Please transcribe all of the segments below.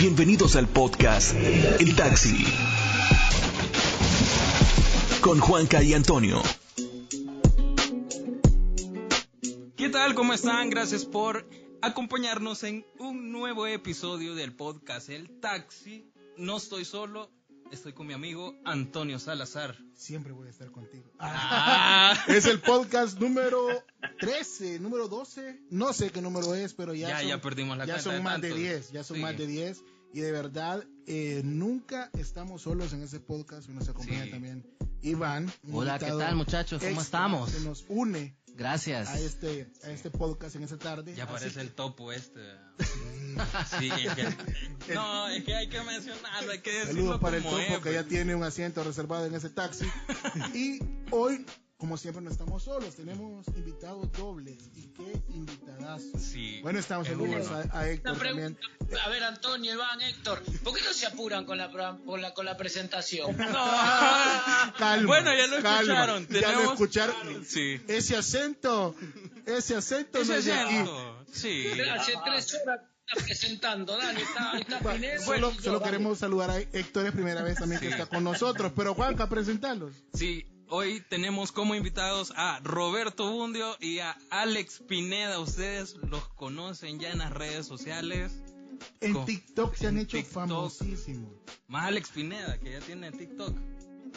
Bienvenidos al podcast El Taxi. Con Juanca y Antonio. ¿Qué tal? ¿Cómo están? Gracias por acompañarnos en un nuevo episodio del podcast El Taxi. No estoy solo, estoy con mi amigo Antonio Salazar. Siempre voy a estar contigo. Ah. Es el podcast número 13, número 12. No sé qué número es, pero ya, Ya, son, ya perdimos la ya cuenta son de más de tantos. 10. Ya son Sí. más de 10. Y de verdad, eh, nunca estamos solos en ese podcast. Y nos acompaña Sí. también Iván. Hola, ¿qué tal, muchachos? ¿Cómo estamos? Que nos une Gracias. a este, a este podcast en esta tarde. Ya parece que- el topo este. Sí, es que, no, es que hay que mencionarlo, hay que decirlo Saludos para el como topo es, que ya pues. tiene un asiento reservado en ese taxi. y hoy, como siempre, no estamos solos, tenemos invitados dobles. ¿Y qué invitadas? Sí. Bueno, estamos Es saludos a, a Héctor Una también. pregunta, a ver, Antonio, Iván, Héctor, ¿por qué no se apuran con la, con la, con la presentación? Calma, Bueno, ya lo calma. escucharon, Ya lo escucharon. Sí. Ese acento, ese acento Ese no es de aquí. acento, Sí. Hace tres horas presentando, dale, está, está Pineda. Solo, y yo, solo dale. queremos saludar a Héctor, es primera vez también que está con nosotros. Pero Juanca, presentarlos. Sí, hoy tenemos como invitados a Roberto Bundio y a Alex Pineda. Ustedes los conocen ya en las redes sociales. En TikTok se han hecho TikTok. famosísimos. Más Alex Pineda, que ya tiene TikTok.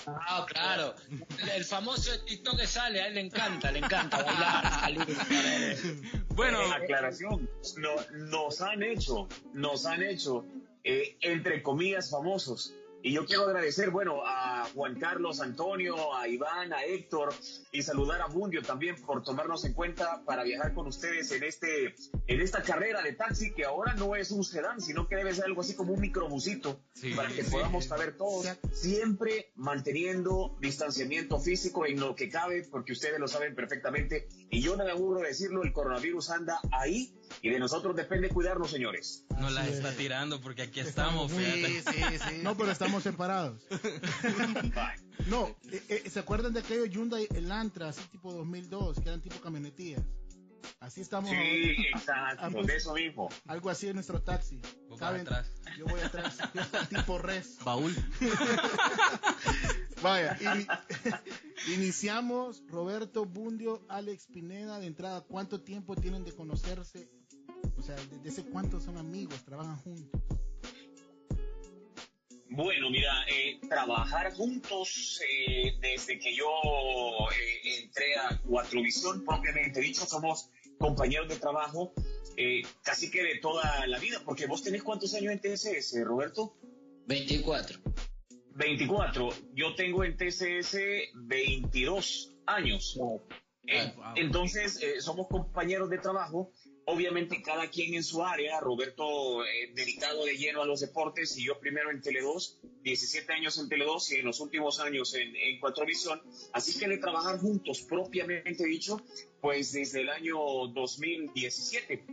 Ah, claro. El, el famoso de TikTok que sale, a él le encanta, le encanta bailar, salir. Bueno, Eh, aclaración, no, nos han hecho, nos han hecho, eh, entre comillas, famosos. Y yo quiero agradecer, bueno, a Juan Carlos, Antonio, a Iván, a Héctor y saludar a Bundio también por tomarnos en cuenta para viajar con ustedes en este, en esta carrera de taxi que ahora no es un sedán, sino que debe ser algo así como un microbusito Sí, para que sí. podamos saber todos, siempre manteniendo distanciamiento físico en lo que cabe, porque ustedes lo saben perfectamente. Y yo no me aburro de decirlo, el coronavirus anda ahí y de nosotros depende cuidarnos, señores. nos la está es. tirando porque aquí Estamos estamos. muy- fíjate. sí, sí. No, pero estamos separados. No, eh, eh, ¿se acuerdan de aquellos Hyundai Elantra, así tipo 2002, que eran tipo camionetías? Así estamos Sí, ahora. exacto, de eso mismo. Algo así en nuestro taxi. Vos vas ¿Saben? atrás. Yo voy atrás, tipo res. Baúl. Vaya, ini- iniciamos. Roberto Bundio, Alex Pineda, de entrada, ¿cuánto tiempo tienen de conocerse? O sea, ¿desde hace cuánto son amigos? ¿Trabajan juntos? Bueno, mira, eh, trabajar juntos eh, desde que yo eh, entré a Cuatro Visión, propiamente dicho, somos compañeros de trabajo eh, casi que de toda la vida, porque vos tenés cuántos años en TCS, Roberto? 24. 24. Yo tengo en TCS 22 años. Eh, wow. Entonces, eh, somos compañeros de trabajo. Obviamente, cada quien en su área. Roberto, eh, dedicado de lleno a los deportes, y yo primero en Tele2, 17 años en Tele2 y en los últimos años en, en Cuatro Visión. Así que de trabajar juntos, propiamente dicho, pues desde el año 2017.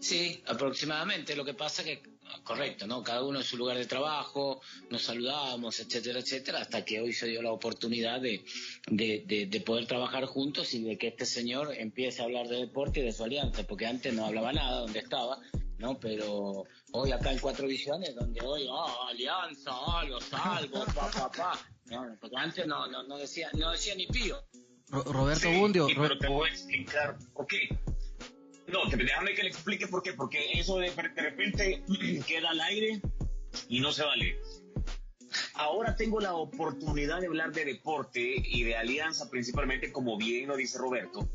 Sí, aproximadamente. Lo que pasa que, correcto, ¿no? Cada uno en su lugar de trabajo, nos saludábamos, etcétera, etcétera, hasta que hoy se dio la oportunidad de, de, de- de poder trabajar juntos y de que este señor empiece a hablar de deporte y de su alianza, porque antes no hablaba nada donde estaba, ¿no? Pero hoy acá en Cuatro Visiones, donde hoy, ah, alianza, ah, lo salvo, pa, pa, pa. No, porque antes no, no, no decía, no decía ni pío. Ro- Roberto Sí, Bundio. pero te voy a explicar qué. No, te- déjame que le explique por qué. Porque eso de, de repente queda al aire y no se vale. Ahora tengo la oportunidad de hablar de deporte y de alianza, principalmente, como bien lo dice Roberto.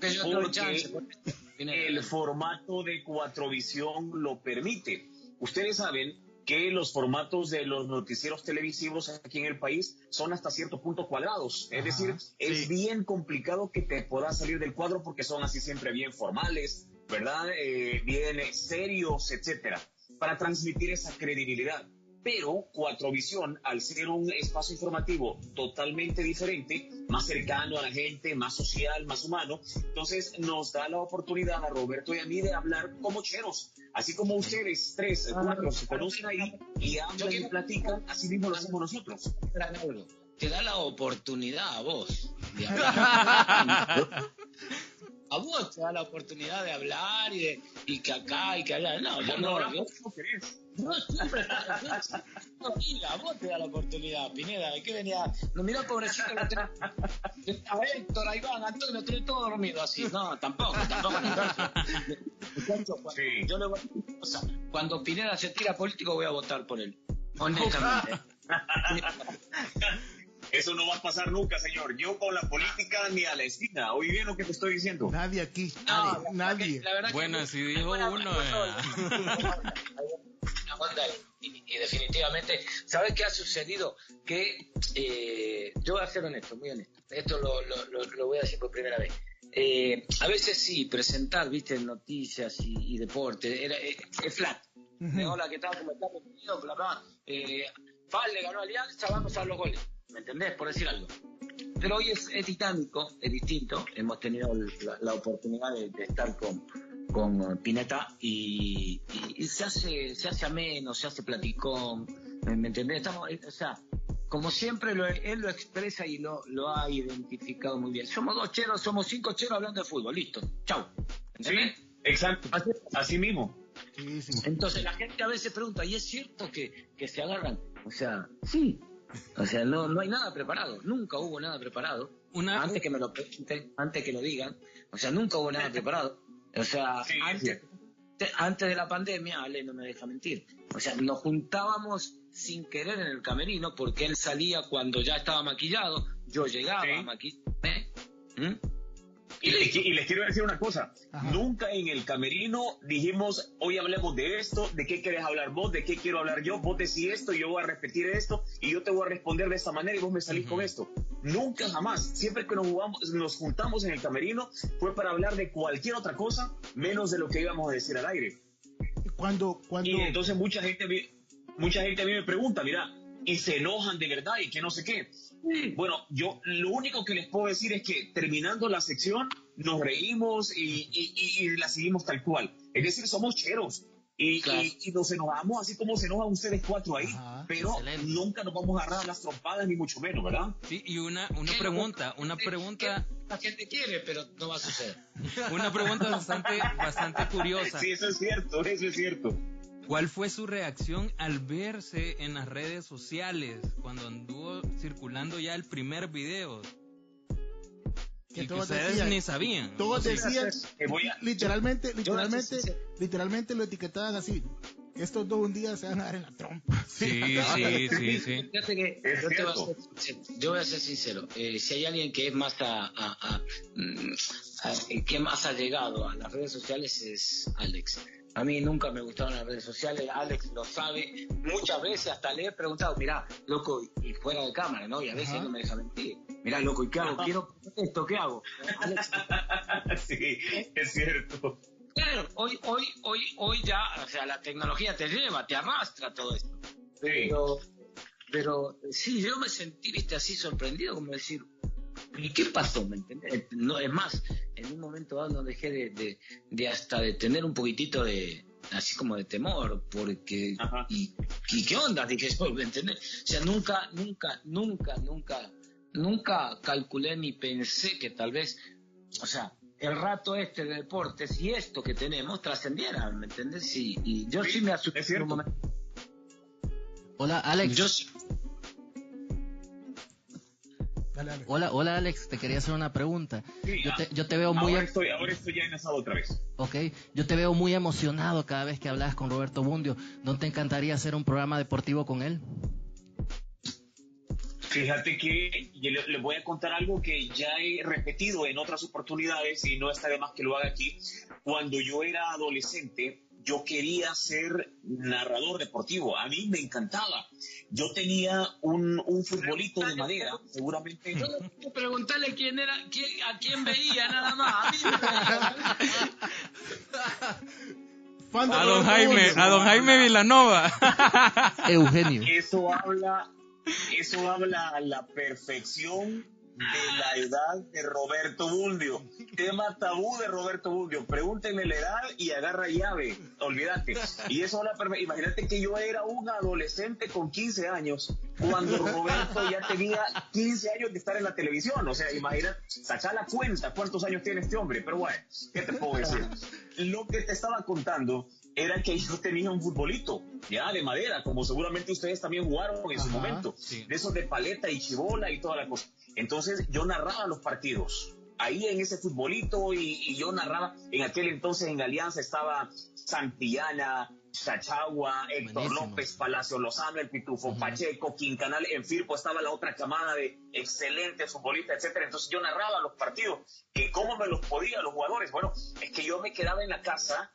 Que yo Porque chance. porque- El formato de Cuatrovisión lo permite. Ustedes saben que los formatos de los noticieros televisivos aquí en el país son hasta cierto punto cuadrados. Es Ajá, decir, es bien complicado que te puedas salir del cuadro porque son así siempre bien formales, ¿verdad? Eh, bien serios, etcétera, para transmitir esa credibilidad. Pero Cuatrovisión, al ser un espacio informativo totalmente diferente, más cercano a la gente, más social, más humano, entonces nos da la oportunidad a Roberto y a mí de hablar como cheros. Así como ustedes tres, cuatro, se conocen ahí y hablan y platican, así mismo lo hacemos nosotros. Te da la oportunidad a vos de hablar. a vos te da la oportunidad de hablar y, de, y que acá y que allá. No, yo no, yo- No siempre no, mira, vos te da la oportunidad, Pineda. ¿De qué venía? No, mira, pobrecito, lo tenés. A Héctor, a Iván, a Antonio, tenés todo dormido así. No, tampoco, tampoco. cuando, sí. yo le voy a o sea, cuando Pineda se tira político, voy a votar por él. Honestamente. Eso no va a pasar nunca, señor. Yo con la política ni a la esquina. Oye bien lo que te estoy diciendo. Nadie aquí. No, nadie. bueno, si dijo uno. y, definitivamente, ¿sabes qué ha sucedido? Que eh, yo voy a ser honesto, muy honesto. Esto lo, lo, lo, voy a decir por primera vez. Eh, a veces sí, presentar, viste, noticias y, y deporte, era, es, flat. Hola, ¿qué tal? ¿Cómo estás? Bienvenido, bla, bla. Eh, Fal le ganó Alianza, vamos a los goles. ¿Me entendés? Por decir algo. Pero hoy es, es dinámico, es distinto. Hemos tenido la, oportunidad de, estar con, con Pineta y, se hace se hace ameno, se hace platicón. ¿Me, entendés? Estamos, o sea, como siempre él lo expresa y lo, lo ha identificado muy bien. Somos dos cheros, somos cinco cheros hablando de fútbol. Listo. Chau. Sí, exacto. Así, mismo. Entonces la gente a veces pregunta, ¿y es cierto que, que se agarran? O sea, sí, o sea, no, no hay nada preparado, nunca hubo nada preparado. Antes que me lo pregunten, antes que lo digan, o sea, nunca hubo nada preparado. O sea, antes, antes de la pandemia, Ale no me deja mentir. O sea, nos juntábamos sin querer en el camerino porque él salía cuando ya estaba maquillado, yo llegaba a maquillarme. Y, les quiero decir una cosa, nunca en el camerino dijimos, hoy hablemos de esto, de qué quieres hablar vos, de qué quiero hablar yo, vos decís esto, yo voy a repetir esto, y yo te voy a responder de esta manera y vos me salís con esto. Nunca jamás, siempre que nos, jugamos, nos juntamos en el camerino fue para hablar de cualquier otra cosa, menos de lo que íbamos a decir al aire. Cuando, cuando... Y entonces mucha gente, mucha gente a mí me pregunta, mira, y se enojan de verdad y que no sé qué. Bueno, yo lo único que les puedo decir es que terminando la sección nos reímos y, la seguimos tal cual. Es decir, somos cheros. Y, nos enojamos así como se enojan ustedes cuatro ahí, pero nunca nos vamos a agarrar las trompadas ni mucho menos, ¿verdad? Sí, y una, una pregunta, una pregunta... La gente quiere, pero no va a suceder. una pregunta bastante, bastante curiosa. Sí, eso es cierto, eso es cierto. ¿Cuál fue su reacción al verse en las redes sociales cuando anduvo circulando ya el primer video? Que, todos ustedes ni sabían. Todos decían, literalmente, literalmente, literalmente lo etiquetaban así. Estos dos un día se van a dar en la trompa. Sí, sí, sí, sí. yo, voy a ser sincero. Eh, si hay alguien que es más a, a, mm, que más ha llegado a las redes sociales es Alex. A mí nunca me gustaron las redes sociales, Alex lo sabe. Muchas veces hasta le he preguntado, mira, loco, y fuera de cámara, ¿no? Y a veces no me deja mentir. Mira, loco, ¿y qué hago? Quiero esto, ¿qué hago? sí, es cierto. Claro, hoy, hoy, hoy, hoy ya, o sea, la tecnología te lleva, te arrastra todo esto. Sí. Pero, pero sí, yo me sentí, viste, así sorprendido, como decir, ¿Y qué pasó? ¿Me entiendes? No, es más, en un momento dado no dejé de, de, hasta de tener un poquitito de, así como de temor, porque, y, qué onda? Dije, ¿me entiendes? O sea, nunca, nunca, nunca, nunca, nunca calculé ni pensé que tal vez, o sea, el rato este de deportes y esto que tenemos trascendiera, ¿me entiendes? Y, yo sí, me asusté un momento. Hola, Alex. Hola, hola Alex, te quería hacer una pregunta. yo, te, veo muy... Ahora estoy, ahora estoy ya enlazado otra vez. Ok, yo te veo muy emocionado cada vez que hablas con Roberto Bundio. ¿No te encantaría hacer un programa deportivo con él? Fíjate que le, le, voy a contar algo que ya he repetido en otras oportunidades y no está de más que lo haga aquí. Cuando yo era adolescente, yo quería ser narrador deportivo, a mí me encantaba. Yo tenía un, un futbolito de madera, seguramente. Yo preguntarle quién era, a quién veía nada más. A, don Jaime, a don Jaime Villanova. Eugenio. Eso habla, eso habla a la perfección de la edad de Roberto Bundio. Tema tabú de Roberto Bundio. Pregúntenle la edad y agarra llave. Olvídate. Y eso la Imagínate que yo era un adolescente con 15 años cuando Roberto ya tenía 15 años de estar en la televisión. O sea, imagínate, saca la cuenta cuántos años tiene este hombre. Pero bueno, ¿qué te puedo decir? Lo que te estaba contando era que yo tenía un futbolito, ya de madera, como seguramente ustedes también jugaron en su momento, sí. de esos de paleta y chibola y toda la cosa. Entonces yo narraba los partidos, ahí en ese futbolito y, y yo narraba, en aquel entonces en Alianza estaba Santillana, Chachagua, Héctor Buenísimo. López, Palacio Lozano, el Pitufo Pacheco, Quincanal, en Firpo estaba la otra camada de excelentes futbolistas, etcétera. Entonces yo narraba los partidos, que cómo me los podía los jugadores. Bueno, es que yo me quedaba en la casa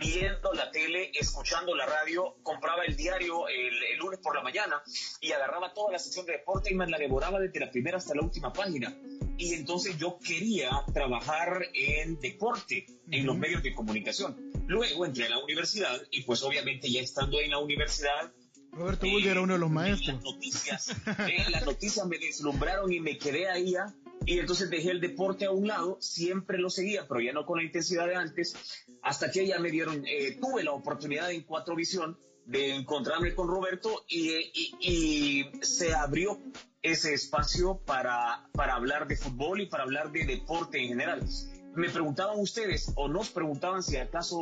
viendo la tele, escuchando la radio, compraba el diario el, el lunes por la mañana y agarraba toda la sección de deporte y me la devoraba desde la primera hasta la última página. Y entonces yo quería trabajar en deporte, en los medios de comunicación. Luego entré a la universidad y pues obviamente ya estando en la universidad Roberto eh, Bullo era uno de los maestros. Las noticias, eh, las noticias me deslumbraron y me quedé ahí ya. Y entonces dejé el deporte a un lado, siempre lo seguía, pero ya no con la intensidad de antes, hasta que ya me dieron, eh, tuve la oportunidad en Cuatro Visión de encontrarme con Roberto y, y- y se abrió ese espacio para, para hablar de fútbol y para hablar de deporte en general. Me preguntaban ustedes o nos preguntaban si acaso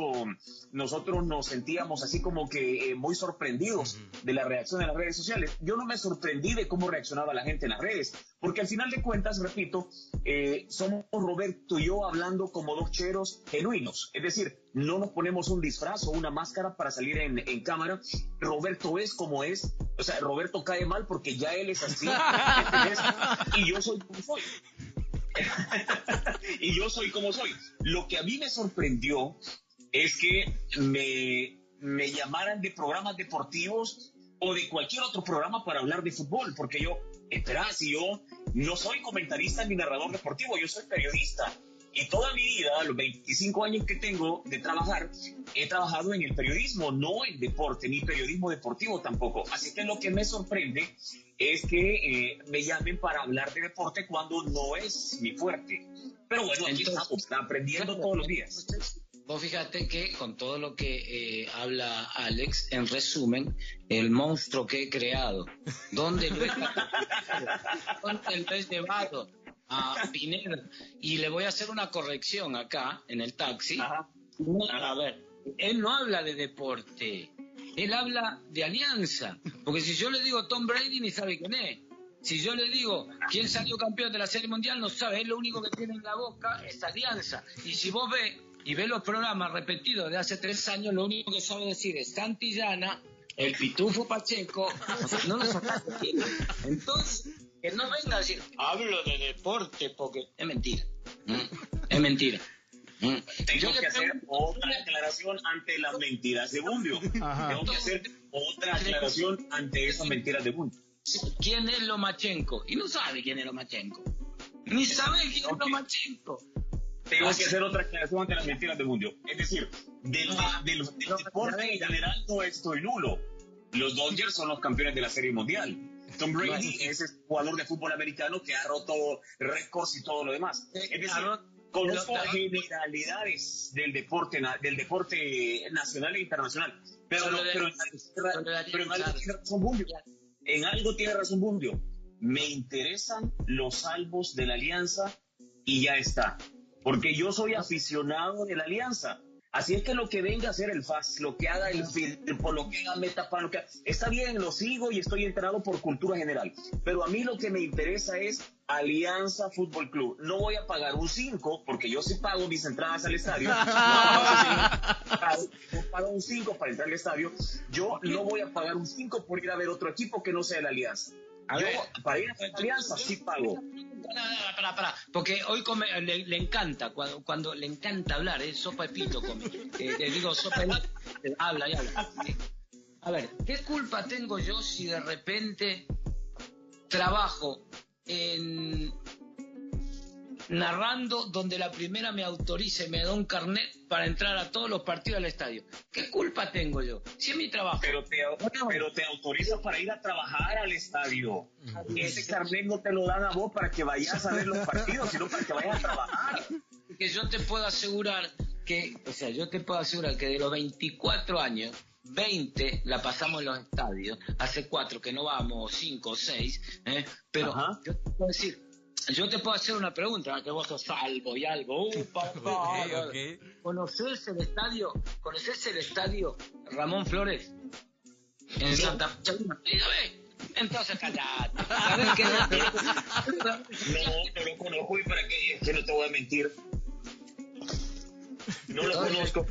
nosotros nos sentíamos así como que eh, muy sorprendidos de la reacción en las redes sociales. Yo no me sorprendí de cómo reaccionaba la gente en las redes, porque al final de cuentas, repito, eh, somos Roberto y yo hablando como dos cheros genuinos. Es decir, no nos ponemos un disfraz o una máscara para salir en, en cámara. Roberto es como es. O sea, Roberto cae mal porque ya él es así. y yo soy como soy. y yo soy como soy. Lo que a mí me sorprendió es que me, me llamaran de programas deportivos o de cualquier otro programa para hablar de fútbol, porque yo, espera, si yo no soy comentarista ni narrador deportivo, yo soy periodista. Y toda mi vida, los 25 años que tengo de trabajar, he trabajado en el periodismo, no en deporte, ni periodismo deportivo tampoco. Así que lo que me sorprende es que eh, me llamen para hablar de deporte cuando no es mi fuerte. Pero bueno, aquí Entonces, estamos, aprendiendo todos los días. Vos fíjate que con todo lo que eh, habla Alex, en resumen, el monstruo que he creado, ¿dónde lo he, ¿dónde lo he llevado? A Pineda. Y le voy a hacer una corrección acá, en el taxi. Ajá. A ver, él no habla de deporte, él habla de alianza. Porque si yo le digo Tom Brady, ni sabe quién es. Si yo le digo quién salió campeón de la Serie Mundial, no sabe. Él lo único que tiene en la boca es alianza. Y si vos ves y ves los programas repetidos de hace tres años, lo único que sabe decir es Santillana, el Pitufo Pacheco. No lo sacás. Entonces, que no venga a decir, hablo de deporte, porque es mentira. Mm, Es mentira. Mm. Tengo Yo que hacer otra aclaración ante las mentiras de Bundio. Ajá. Tengo que hacer otra aclaración ante esas mentiras de Bundio. quién es Lomachenko y no sabe quién es Lomachenko. Ni sabe quién es. Lomachenko. Tengo que hacer otra aclaración ante las mentiras de Bundio. Es decir, del, del- del deporte en general no estoy nulo. Los Dodgers son los campeones de la Serie Mundial. Tom Brady es el jugador de fútbol americano que ha roto récords y todo lo demás. Es decir, conozco pero- generalidades del deporte, del deporte nacional e internacional. Pero, Solo no- de- pero, en, solo de pero en algo alianza. tiene razón Bundio. En algo tiene razón Bundio. Me interesan los salvos de la alianza y ya está. Porque yo soy aficionado de la alianza. Así es que lo que venga a hacer el FAS, lo que haga el por lo que haga Metapan, lo que haga- está bien, lo sigo y estoy enterado por cultura general. Pero a mí lo que me interesa es Alianza Fútbol Club. No voy a pagar un 5, porque yo sí pago mis entradas al estadio. No, yo pago un 5 para entrar al estadio. Yo no voy a pagar un 5 por ir a ver otro equipo que no sea la Alianza. A yo, ver. para ir a la Alianza, sí pago. Pará, pará, pará, porque hoy come- le, le encanta, cuando, cuando le encanta hablar, es sopa de pito come. Eh, le digo sopa de habla y habla. Eh, A ver, ¿qué culpa tengo yo si de repente trabajo en narrando donde la primera me autorice y me da un carnet para entrar a todos los partidos al estadio? ¿Qué culpa tengo yo? Si es mi trabajo. Pero te, pero te autoriza para ir a trabajar al estadio. Ese carnet no te lo dan a vos para que vayas a ver los partidos, sino para que vayas a trabajar. que yo te puedo asegurar que, o sea, yo te puedo asegurar que de los 24 años, 20 la pasamos en los estadios, hace 4 que no vamos, 5 o 6, ¿eh? pero Ajá. yo te puedo decir, yo te puedo hacer una pregunta, que vos sos salvo y algo. Uh, papá. ¿Conoces el estadio? ¿Conoces el estadio Ramón Flores? En Santa Fe. Entonces callate. ¿Sabes qué? No, no lo conozco y para qué, es que no te voy a mentir. No lo conozco.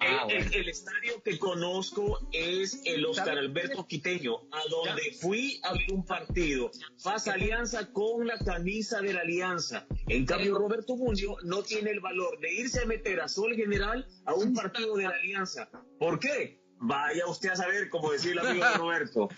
Ah, el, el- bueno. el estadio que conozco es el Oscar Alberto Quiteño, a donde fui a ver un partido. Faz Alianza con la camisa de la Alianza. En cambio, Roberto Bundio no tiene el valor de irse a meter a Sol General a un partido de la Alianza. ¿Por qué? Vaya usted a saber, como decía el amigo de Roberto.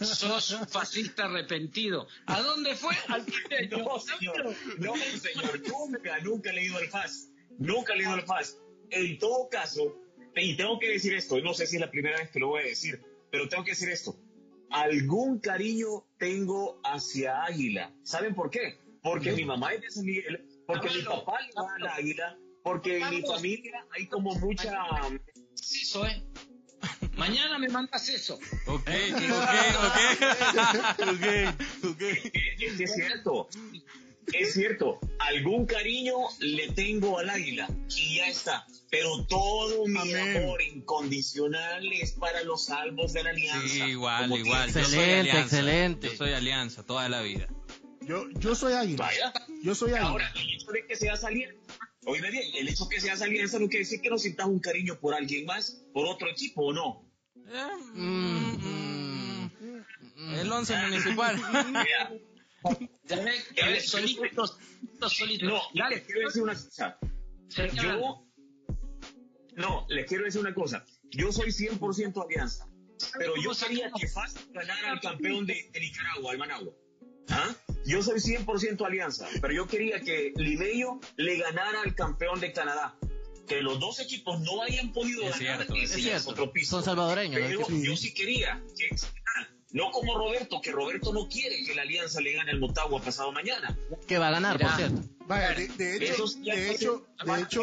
Sos un fascista arrepentido. ¿A dónde fue? Al quiteño. No, señor. No, señor. Nunca, nunca he leído el FAS. Nunca he leído el FAS. En todo caso, y tengo que decir esto, y no sé si es la primera vez que lo voy a decir, pero tengo que decir esto. Algún cariño tengo hacia Águila. ¿Saben por qué? Porque mi mamá es de San Miguel, porque mi papá le va al Águila, porque en mi familia hay como mucha... Eso, ¿eh? Mañana me mandas eso. Ok, ok, ok. Ok, ok. Es cierto. Es cierto, algún cariño le tengo al águila y ya está. Pero todo mi Amén. amor incondicional es para los salvos de la alianza. Sí, igual, Como igual. que- Yo soy Excelente, alianza. excelente. Yo soy alianza toda la vida. Yo, yo soy águila. Vaya. Yo soy águila. Ahora, el hecho de que seas alianza, oíme bien, el hecho de que seas alianza no quiere decir que no sientas un cariño por alguien más, por otro equipo o no. Mm, mm, El once municipal. Mira, Ya ves, ya ves, solitos, solitos. no, Dale, les quiero decir una cosa. Yo, no, les quiero decir una cosa. Yo soy 100% alianza. Pero yo quería que FAS ganara al campeón de, de Nicaragua, al Managua. ¿Ah? Yo soy 100% alianza, pero yo quería que Limeño le ganara al campeón de Canadá. Que los dos equipos no hayan podido Es ganar, cierto, ese es cierto. otro piso. Son salvadoreños, ¿no? Pero Sí. yo sí quería que no como Roberto, que Roberto no quiere que la alianza le gane al Motagua pasado mañana. Que va a ganar, por cierto. Vaya, de, de hecho, de hecho, de hecho,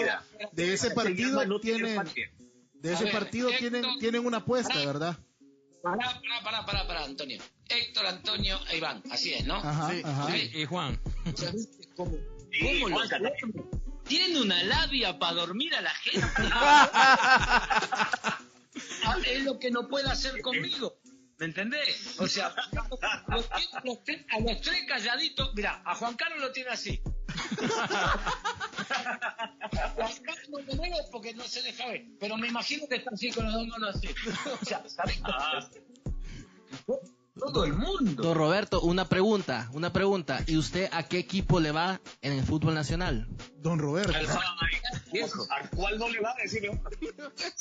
de ese se partido no tienen, de ese ver, partido Héctor- tienen, tienen una apuesta, ¿verdad? Pará, pará, pará, pará, pará, Antonio. Héctor, Antonio e Iván, así es, ¿no? Ajá, Sí, ajá. Y, y Juan. Cómo, Sí, cómo los hombres tienen una labia para dormir a la gente. Es lo que no puede hacer conmigo. ¿Me entendés? O sea, los, los tres- a los tres calladitos, mira, a Juan Carlos lo tiene así. Juan Carlos no lo porque no se deja ver, pero me imagino que está así con los dos manos así. O sea, ¿sabés? Ah, Todo el mundo. Don Roberto, una pregunta, una pregunta. ¿Y usted a qué equipo le va en el fútbol nacional? Don Roberto. al. ¿Al cual no le va a decir?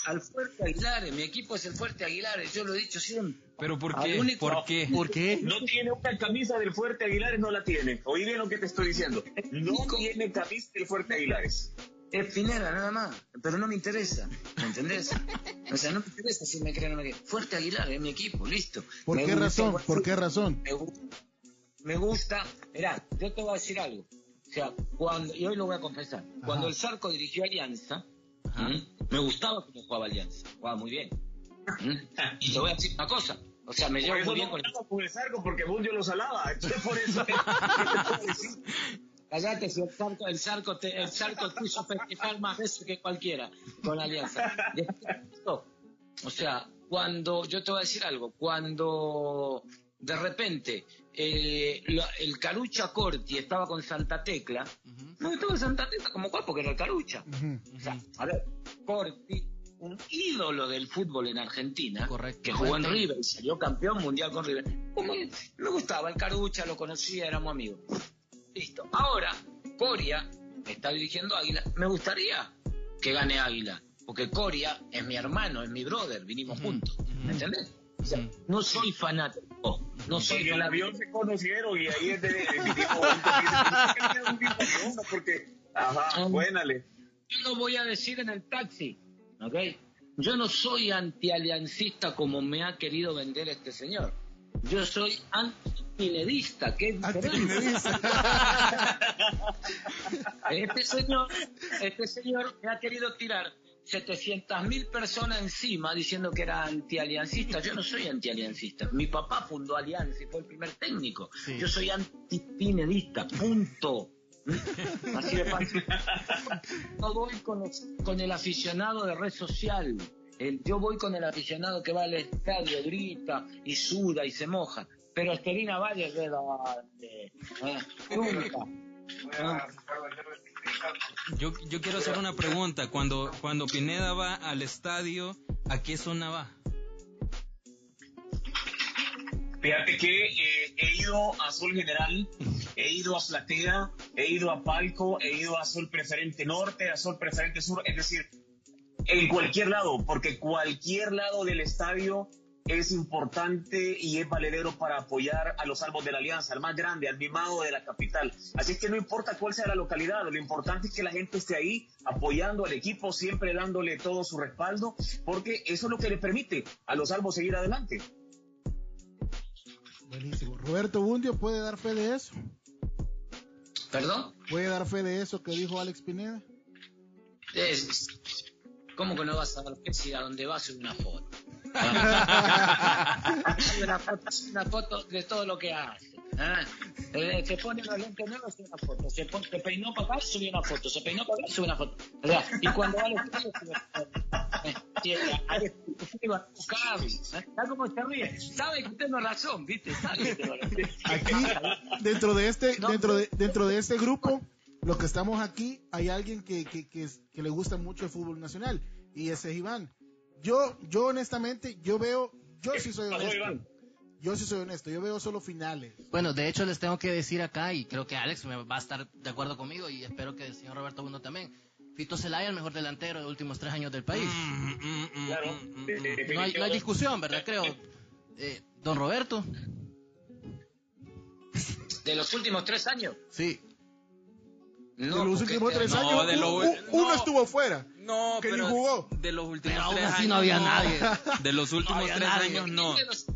Al Fuerte Aguilares, mi equipo es el Fuerte Aguilares, yo lo he dicho siempre. Pero ¿por qué? único- ¿Por qué? ¿Por qué? No tiene una camisa del Fuerte Aguilares, no la tiene. Oí bien lo que te estoy diciendo. No tiene camisa del Fuerte Aguilares. Es Pineda, nada más, pero no me interesa, ¿me entendés? O sea, no me interesa si me creen o no me creen. Fuerte Aguilar es mi equipo, listo. ¿Por Me qué gusta razón? ¿Por qué razón? Me gusta, me gusta, mirá, yo te voy a decir algo. O sea, cuando, y hoy lo voy a confesar, cuando el Zarco dirigió Alianza, ¿m? me gustaba cómo jugaba Alianza, jugaba muy bien. ¿m? Y te voy a decir una cosa, o sea, me Por llevo muy bien no con hablaba con el Zarco, porque Bundio lo salaba. Entonces, por eso. ¿Qué te puedo decir? Callate, si el Zarco, el Zarco, te, el Zarco te hizo festejar más veces que cualquiera con Alianza. Después, O sea, cuando, yo te voy a decir algo, cuando de repente eh, el Carucha Corti estaba con Santa Tecla, no estaba en Santa Tecla como cual porque era el Carucha. O sea, a ver, Corti, un ídolo del fútbol en Argentina, Correcto. que jugó en River y salió campeón mundial con River. Como me gustaba el Carucha, lo conocía, éramos amigos. Listo. Ahora, Coria está dirigiendo Águila. Me gustaría que gane Águila, porque Coria es mi hermano, es mi brother, vinimos juntos. ¿Me entendés? O sea, Ujú. no soy fanático, no soy En el avión se conocieron y ahí es de. porque. Ajá, buénale. Yo lo voy a decir en el taxi, ¿ok? Yo no soy antialiancista como me ha querido vender este señor. Yo soy antipinedista, que es. Antipinedista. Este señor, este señor me ha querido tirar 700 mil personas encima diciendo que era antialiancista. Yo no soy antialiancista. Mi papá fundó Alianza y fue el primer técnico. Sí. Yo soy antipinedista, punto. Así de fácil. Yo voy con, los- con el aficionado de red social. El- yo voy con el aficionado que va al estadio, grita y suda y se moja. Pero Estelina Valle, ¿de dónde? Ah, nunca. Ah. Yo, yo quiero hacer una pregunta. Cuando, cuando Pineda va al estadio, ¿a qué zona va? Fíjate que eh, he ido a Sol General, he ido a Platea, he ido a Palco, he ido a Sol Preferente Norte, a Sol Preferente Sur, es decir, en cualquier lado, porque cualquier lado del estadio es importante y es valedero para apoyar a los salvos de la Alianza, al más grande, al mimado de la capital. Así es que no importa cuál sea la localidad, lo importante es que la gente esté ahí apoyando al equipo, siempre dándole todo su respaldo, porque eso es lo que le permite a los salvos seguir adelante. Buenísimo. Roberto Bundio puede dar fe de eso. ¿Perdón? ¿Puede dar fe de eso que dijo Alex Pineda? Es- ¿Cómo que no vas a dar fe si a donde vas sube una foto? Una foto, una foto de todo lo que hace. Eh, se pone los lentes nuevos, sube una foto. Se, se peinó para acá, sube una foto. Se peinó para acá, sube una foto. ¿Verdad? Y cuando va al estudio, sube una foto. Eh, a buscar, ¿eh? ¿Sabe cómo se ríe? Sabe que usted no razón, ¿viste? Sabe que tengo razón. Aquí, dentro de este, dentro de, dentro de este grupo, los que estamos aquí, hay alguien que, que, que, que le gusta mucho el fútbol nacional y ese es Iván. Yo, yo honestamente, yo veo, yo sí soy honesto. Iván? Yo sí soy honesto, yo veo solo finales. Bueno, de hecho les tengo que decir acá, y creo que Alex me va a estar de acuerdo conmigo, y espero que el señor Roberto Bundo también. Fito Zelaya, el mejor delantero de los últimos tres años del país. Mm, mm, mm, Claro. mm, mm, Eh, mm. No hay, no hay discusión, ¿verdad? Creo. Eh, don Roberto. ¿De los últimos tres años? Sí. No, de los últimos tres no, años, de lo- uno no. estuvo fuera. No, que ni pero jugó. de los últimos Pero aún tres así años no había nadie. De los últimos tres nadie. años no. Los-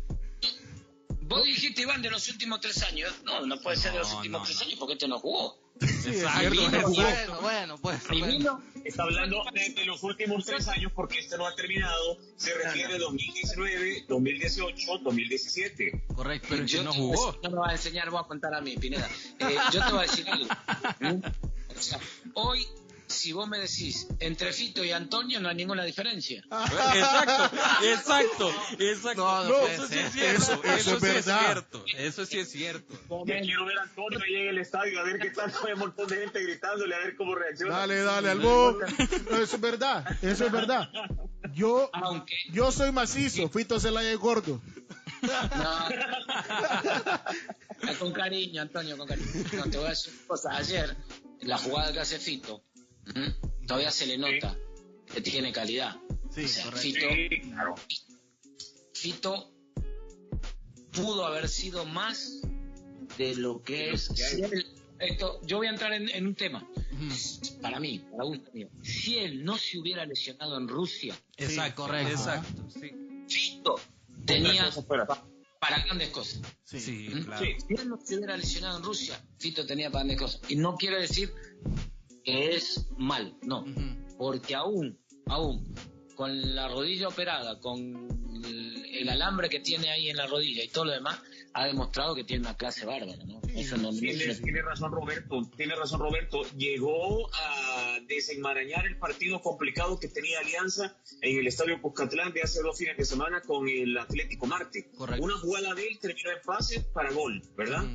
Vos dijiste, Iván, de los últimos tres años. No, no puede ser de los No, últimos no, tres años porque este no jugó. Sí, es Exacto, cierto, es no jugó. Bueno, bueno, pues. Bueno. Está hablando de, de los últimos tres años porque este no ha terminado. Se refiere a 2019, 2018, 2017. Correcto. Pero yo que no jugó. No me vas a enseñar, voy a contar a mí, Pineda. Eh, yo te voy a decir algo. ¿Mm? O sea, hoy, si vos me decís, entre Fito y Antonio no hay ninguna diferencia. Exacto, exacto, exacto. No, no No, eso sí es cierto. Eso- eso Eso, es sí es verdad. cierto. Eso sí es cierto. Ya quiero ver a Antonio ahí en el estadio, a ver qué tal. Hay un montón de gente gritándole, a ver cómo reacciona. Dale, dale, al bo. No, eso es verdad, eso es verdad. Yo, Aunque- yo soy macizo, Fito Zelaya es gordo. No. con cariño, Antonio, con cariño. No, te voy a decir una cosa. Ayer, la jugada que hace Fito, todavía se le nota que tiene calidad. Sí, O sea, correcto. Fito, Sí, claro. Fito pudo haber sido más de lo que es. Si él- esto, yo voy a entrar en, en un tema. Para mí, para gusto mío. Si él no se hubiera lesionado en Rusia, Exacto, correcto. exacto. Sí, Fito tenía para grandes cosas. Sí. sí, ¿Mm? claro. Sí. Si él no se hubiera lesionado en Rusia, Fito tenía para grandes cosas. Y no quiero decir que es mal, no. Porque aún, aún, con la rodilla operada, con el, el alambre que tiene ahí en la rodilla y todo lo demás, ha demostrado que tiene una clase bárbara, ¿no? Eso no, Tiene, tiene razón Roberto, tiene razón Roberto. Llegó a desenmarañar el partido complicado que tenía Alianza en el Estadio Cuscatlán de hace dos fines de semana con el Atlético Marte. Correcto. Una jugada de él terminó en pase para gol, ¿verdad?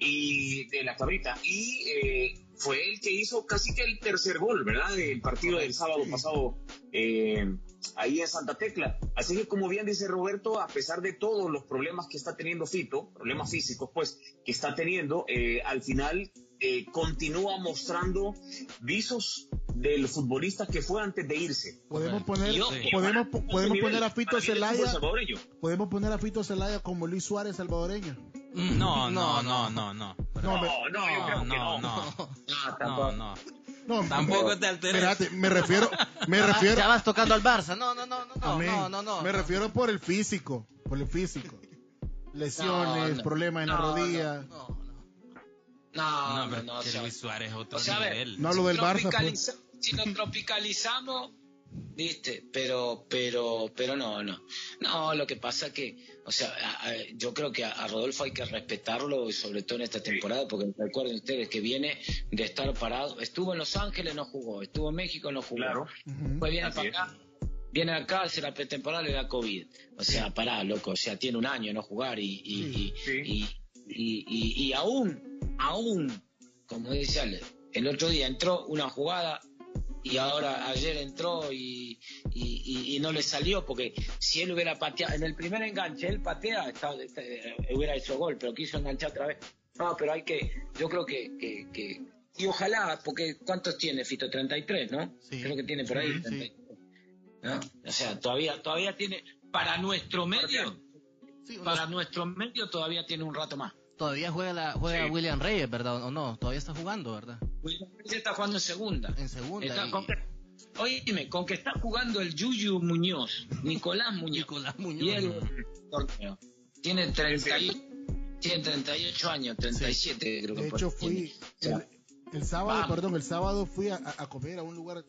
Y de la cabrita. Y eh, fue el que hizo casi que el tercer gol, ¿verdad? Del partido del sábado pasado eh, ahí en Santa Tecla. Así que como bien dice Roberto, a pesar de todos los problemas que está teniendo Fito, problemas físicos pues, que está teniendo, eh, al final eh, continúa mostrando visos del futbolista que fue antes de irse. Podemos poner, Yo- podemos, po- podemos poner a Fito salvadoreño. podemos poner a Fito Zelaya como Luis Suárez salvadoreño. No, no, no, no, no. No, No, me- no, yo creo que no, no. no, No, no, tampoco. no. no, Tampoco te alteres. Espérate, me refiero, me Ya, refiero, ya vas tocando al Barça. No, no, no, no, no, no, no, no. me refiero por el físico, por el físico. Lesiones, No, no. problemas en la No, rodilla. No, no. No, No, no, pero no, Luis Suárez es otro o sea, a ver, nivel. No, lo del Barça, pues. Si lo tropicalizamos, ¿viste? Pero, pero, pero no, no. No, lo que pasa que, o sea, a- a- yo creo que a, a Rodolfo hay que respetarlo, y sobre todo en esta temporada, porque recuerden ustedes que viene de estar parado. Estuvo en Los Ángeles, no jugó. Estuvo en México, no jugó. Claro. Pues viene Así para es. acá, viene acá, hace la pretemporada, le da COVID. O sea, pará, loco, o sea, tiene un año no jugar y, y, y, Sí. y, y- y- y aún, aún, como dice Ale, el otro día entró una jugada y ahora ayer entró y, y- y- y no le salió porque si él hubiera pateado, en el primer enganche él patea, estaba- eh, hubiera hecho gol, pero quiso enganchar otra vez. No, pero hay que, yo creo que, que, que- y ojalá, porque ¿cuántos tiene Fito? 33, ¿no? Sí. Creo que tiene por ahí. Sí, sí. 33, ¿no? O sea, todavía, todavía tiene, para nuestro medio, Sí, para nuestro medio todavía tiene un rato más. todavía juega, la, juega Sí. William Reyes, ¿verdad? ¿O no? Todavía está jugando, ¿verdad? William Reyes está jugando en segunda. En segunda. Está y- con que, oíme, con que está jugando el Yuyu Muñoz, Nicolás Muñoz, Nicolás Muñoz. y el torneo. Tiene 30 y- tiene 38 años, 37 creo que De hecho, fui el, el sábado, vamos. perdón, el sábado fui a, a comer a un lugar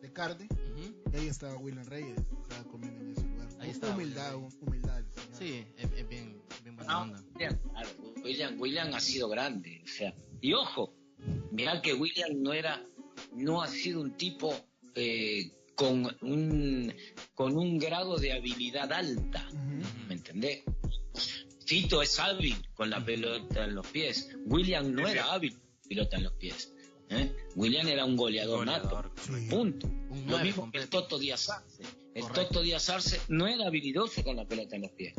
de carne y ahí estaba William Reyes, estaba comiendo en ese lugar. Ahí estaba humildad, humildad. Sí, es, es bien, bien buena no, onda. William, claro, William, William ha sido grande, o sea, y ojo, mirá que William no era, no ha sido un tipo eh, con un con un grado de habilidad alta. ¿Me entendés? Fito es hábil con la pelota en los pies. William no era hábil con la pelota en los pies. ¿eh? William era un goleador, Goleador. nato. Sí. Punto. Un Lo mismo que el. Toto Díaz Arce. El Correcto. Toto Díaz Arce no era habilidoso con la pelota en los pies.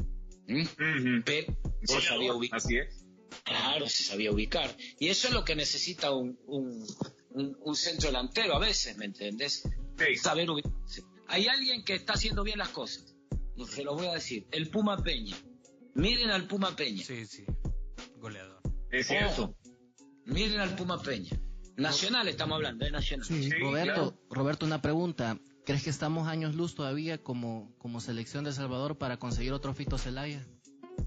Pero se sabía ubicar. Así es. Claro, se sabía ubicar. Y eso es lo que necesita un, un, un- un centro delantero a veces, ¿me entendés? Sí. Saber ubicarse. Hay alguien que está haciendo bien las cosas. Se lo voy a decir. El Puma Peña. Miren al Puma Peña. Sí, sí. Goleador. Es cierto. Miren al Puma Peña. Nacional estamos hablando, de Nacional. Sí. Sí, Roberto, claro. Roberto, una pregunta. ¿Crees que estamos años luz todavía como, como selección de El Salvador para conseguir otro Fito Celaya?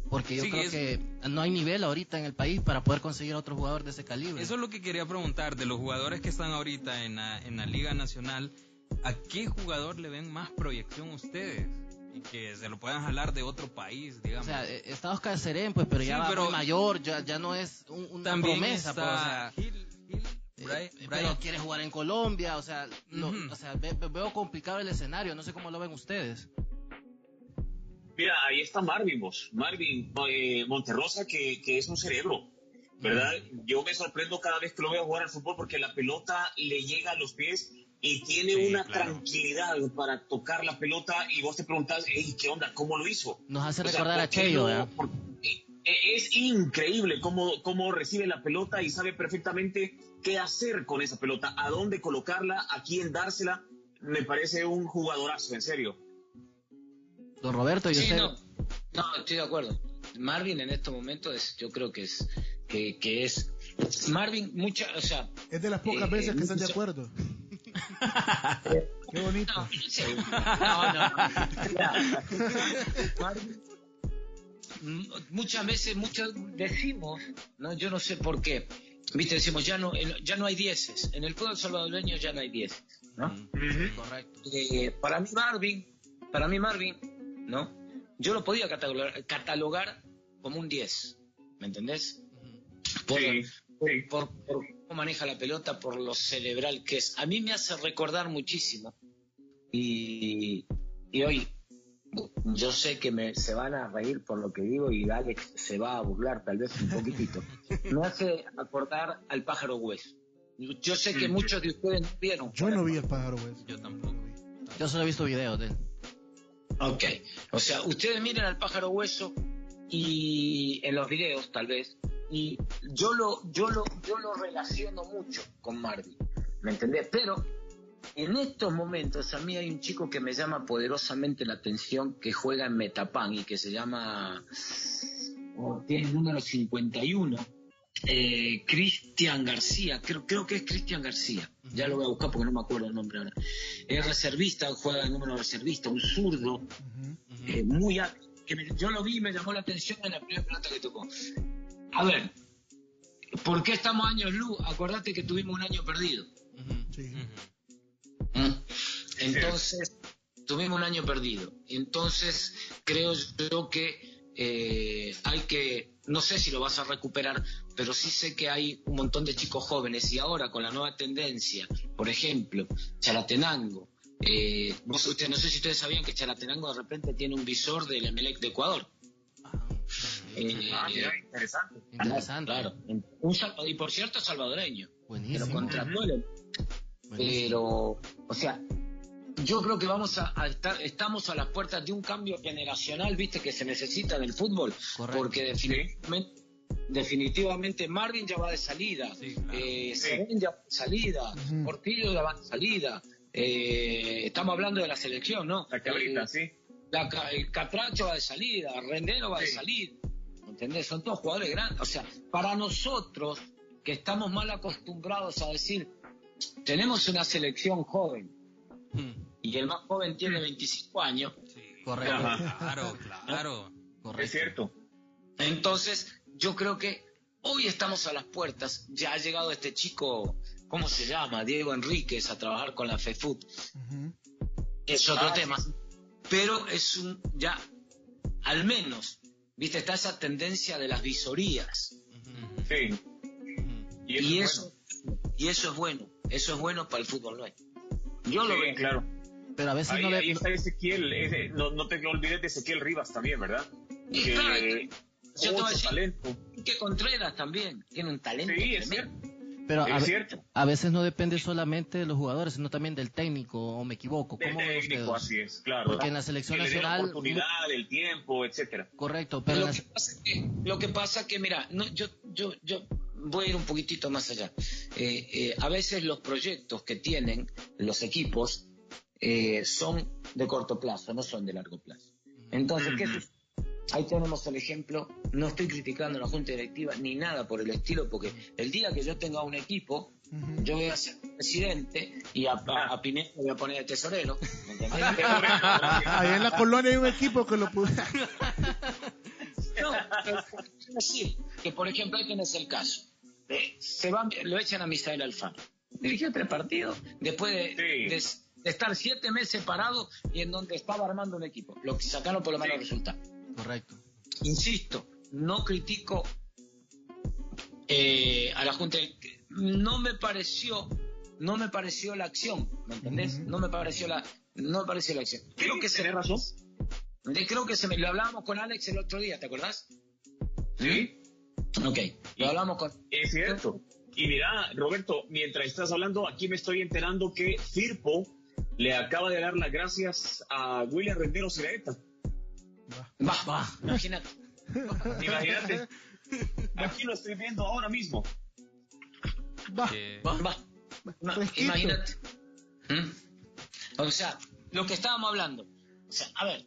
Porque yo Sí, creo es- que no hay nivel ahorita en el país para poder conseguir otro jugador de ese calibre. Eso es lo que quería preguntar de los jugadores que están ahorita en la, en la Liga Nacional. ¿A qué jugador le ven más proyección ustedes? Y que se lo puedan jalar de otro país, O digamos. sea, eh, está Oscar Serén, pues, pero ya va pero- muy mayor, ya, ya no es un, una También promesa, pues, o está sea, Gil, Gil, eh, Bri- eh, Brian. pero quiere jugar en Colombia, o sea, lo- Ujú. o sea ve- ve- veo complicado el escenario, no sé cómo lo ven ustedes. Mira, ahí está Marvin, vos. Marvin eh, Monterrosa, que, que es un cerebro, ¿verdad? Yo me sorprendo cada vez que lo veo jugar al fútbol porque la pelota le llega a los pies y tiene Sí, una claro. tranquilidad para tocar la pelota y vos te preguntás, "Ey, ¿qué onda? ¿Cómo lo hizo? Nos hace O sea, recordar a ¿por qué Cheyo? ¿verdad? Por- eh, eh, es increíble cómo, cómo recibe la pelota y sabe perfectamente qué hacer con esa pelota, a dónde colocarla, a quién dársela. Me parece un jugadorazo, en serio. Don Roberto, yo Sí, sé, no, no, estoy de acuerdo. Marvin en estos momentos es, yo creo que es, que, que es, Marvin, mucha, o sea, Es de las pocas Eh, veces que están de acuerdo. Qué bonito. no, no, no, Marvin, m- muchas veces, muchos decimos, no, yo no sé por qué, viste, decimos ya no, en- ya no hay dieces, en el fútbol salvadoreño ya no hay dieces, ¿no? Correcto. Eh, para mí Marvin, para mí Marvin, ¿no? Yo lo podía catalogar, catalogar como un 10, ¿me entendés? Por, Sí, sí. por, por cómo maneja la pelota, por lo cerebral que es. A mí me hace recordar muchísimo. Y, y hoy, yo sé que me, se van a reír por lo que digo y Alex se va a burlar tal vez un poquitito. Me hace acordar al pájaro hueso. Yo sé que muchos de ustedes no vieron. Yo no vi el pájaro, güey. Yo tampoco. Yo solo he visto videos de él. Ok, o sea, ustedes miren al pájaro hueso y en los videos tal vez, y yo lo, yo lo, yo lo relaciono mucho con Marvin, ¿me entendés? Pero en estos momentos a mí hay un chico que me llama poderosamente la atención que juega en Metapan y que se llama, oh, tiene el número 51, eh, Cristian García, creo, creo que es Cristian García, ya lo voy a buscar porque no me acuerdo el nombre ahora. Es reservista, juega el número reservista, un zurdo, eh, muy hábil, que me- yo lo vi y me llamó la atención en la primera pelota que tocó. A ver, ¿por qué estamos años luz? Acordate que tuvimos un año perdido. Sí. ¿Mm? Entonces, tuvimos un año perdido. Entonces, creo yo que eh, hay que, no sé si lo vas a recuperar, pero sí sé que hay un montón de chicos jóvenes y ahora con la nueva tendencia, por ejemplo, Chalatenango. Eh, vos- ustedes- no sé si ustedes sabían que Chalatenango de repente tiene un visor del Emelec de Ecuador. Eh, Ah, mira, interesante. Interesante. Claro. Un y por cierto, salvadoreño. Que lo Buenísimo. contrató el buenísimo. pero, o sea, yo creo que vamos a, a estar, estamos a las puertas de un cambio generacional, viste, que se necesita en el fútbol, Correcto. porque definitivamente, definitivamente Marvin ya va de salida, Sí, claro. eh, Sí. Serén ya va de salida. Portillo ya va de salida, eh, estamos hablando de la selección, ¿no? La cabrita, Eh, sí. la ca- el Catracho va de salida, Rendero va de salida, ¿entendés? Son todos jugadores grandes. O sea, para nosotros que estamos mal acostumbrados a decir, tenemos una selección joven Mm, y el más joven tiene 25 años, sí, Correcto. Ajá. Claro, claro. Correcto. Es cierto. entonces yo creo que hoy estamos a las puertas, ya ha llegado este chico, ¿cómo se llama? Diego Enríquez a trabajar con la FEFUT. Ujú. es otro Ah, tema. Pero es un, ya, al menos, viste, está esa tendencia de las visorías. Sí. Y eso, Y es eso, y eso es bueno, eso es bueno para el fútbol nuestro. Yo lo. Sí, veo. claro. Pero a veces Ahí, no ahí le... está Ezequiel, ese- no, no te olvides de Ezequiel Rivas también, ¿verdad? Y Que claro, yo te voy a decir, talento. que Contreras también tiene un talento Sí, es tremendo. cierto. Pero a, Es cierto. a veces no depende solamente de los jugadores, sino también del técnico, o me equivoco. Del ¿Cómo ven técnico, ustedes? así es, claro. Porque en la selección que dé la nacional... oportunidad, el tiempo, etcétera. Correcto, pero en lo, la- que pasa que, lo que pasa que, mira, no, yo, yo, yo voy a ir un poquitito más allá. Eh, eh, a veces los proyectos que tienen los equipos eh, son de corto plazo, no son de largo plazo. Entonces, ¿qué sucede? Ahí tenemos el ejemplo, no estoy criticando a la Junta Directiva ni nada por el estilo, porque el día que yo tenga un equipo, yo voy a ser presidente y a, a, a Pineda le voy a poner de tesorero. Ahí en la colonia hay un equipo que lo pudo. No, pero decir que, por ejemplo, ahí tenés el caso. Eh, se van, lo echan a Misael Alfaro. Dirigió tres partidos después de, Sí. de- de estar siete meses parado y en donde estaba armando un equipo. Lo que sacaron por lo menos Sí. resultados. Correcto. Insisto, no critico eh, a la Junta. No me pareció, no me pareció la acción, ¿me entendés? No me pareció la, no me pareció la acción. Creo que se razón. creo que se me, lo hablábamos con Alex el otro día, ¿te acordás? Sí, Ok, lo hablamos con. es cierto. Y mira, Roberto, mientras estás hablando, aquí me estoy enterando que Firpo le acaba de dar las gracias a William Rendero Siraeta. Va, va, imagínate. Imagínate. Aquí lo estoy viendo ahora mismo. Va. Que- Va, va. Imagínate. ¿Mm? O sea, lo que estábamos hablando. O sea, a ver,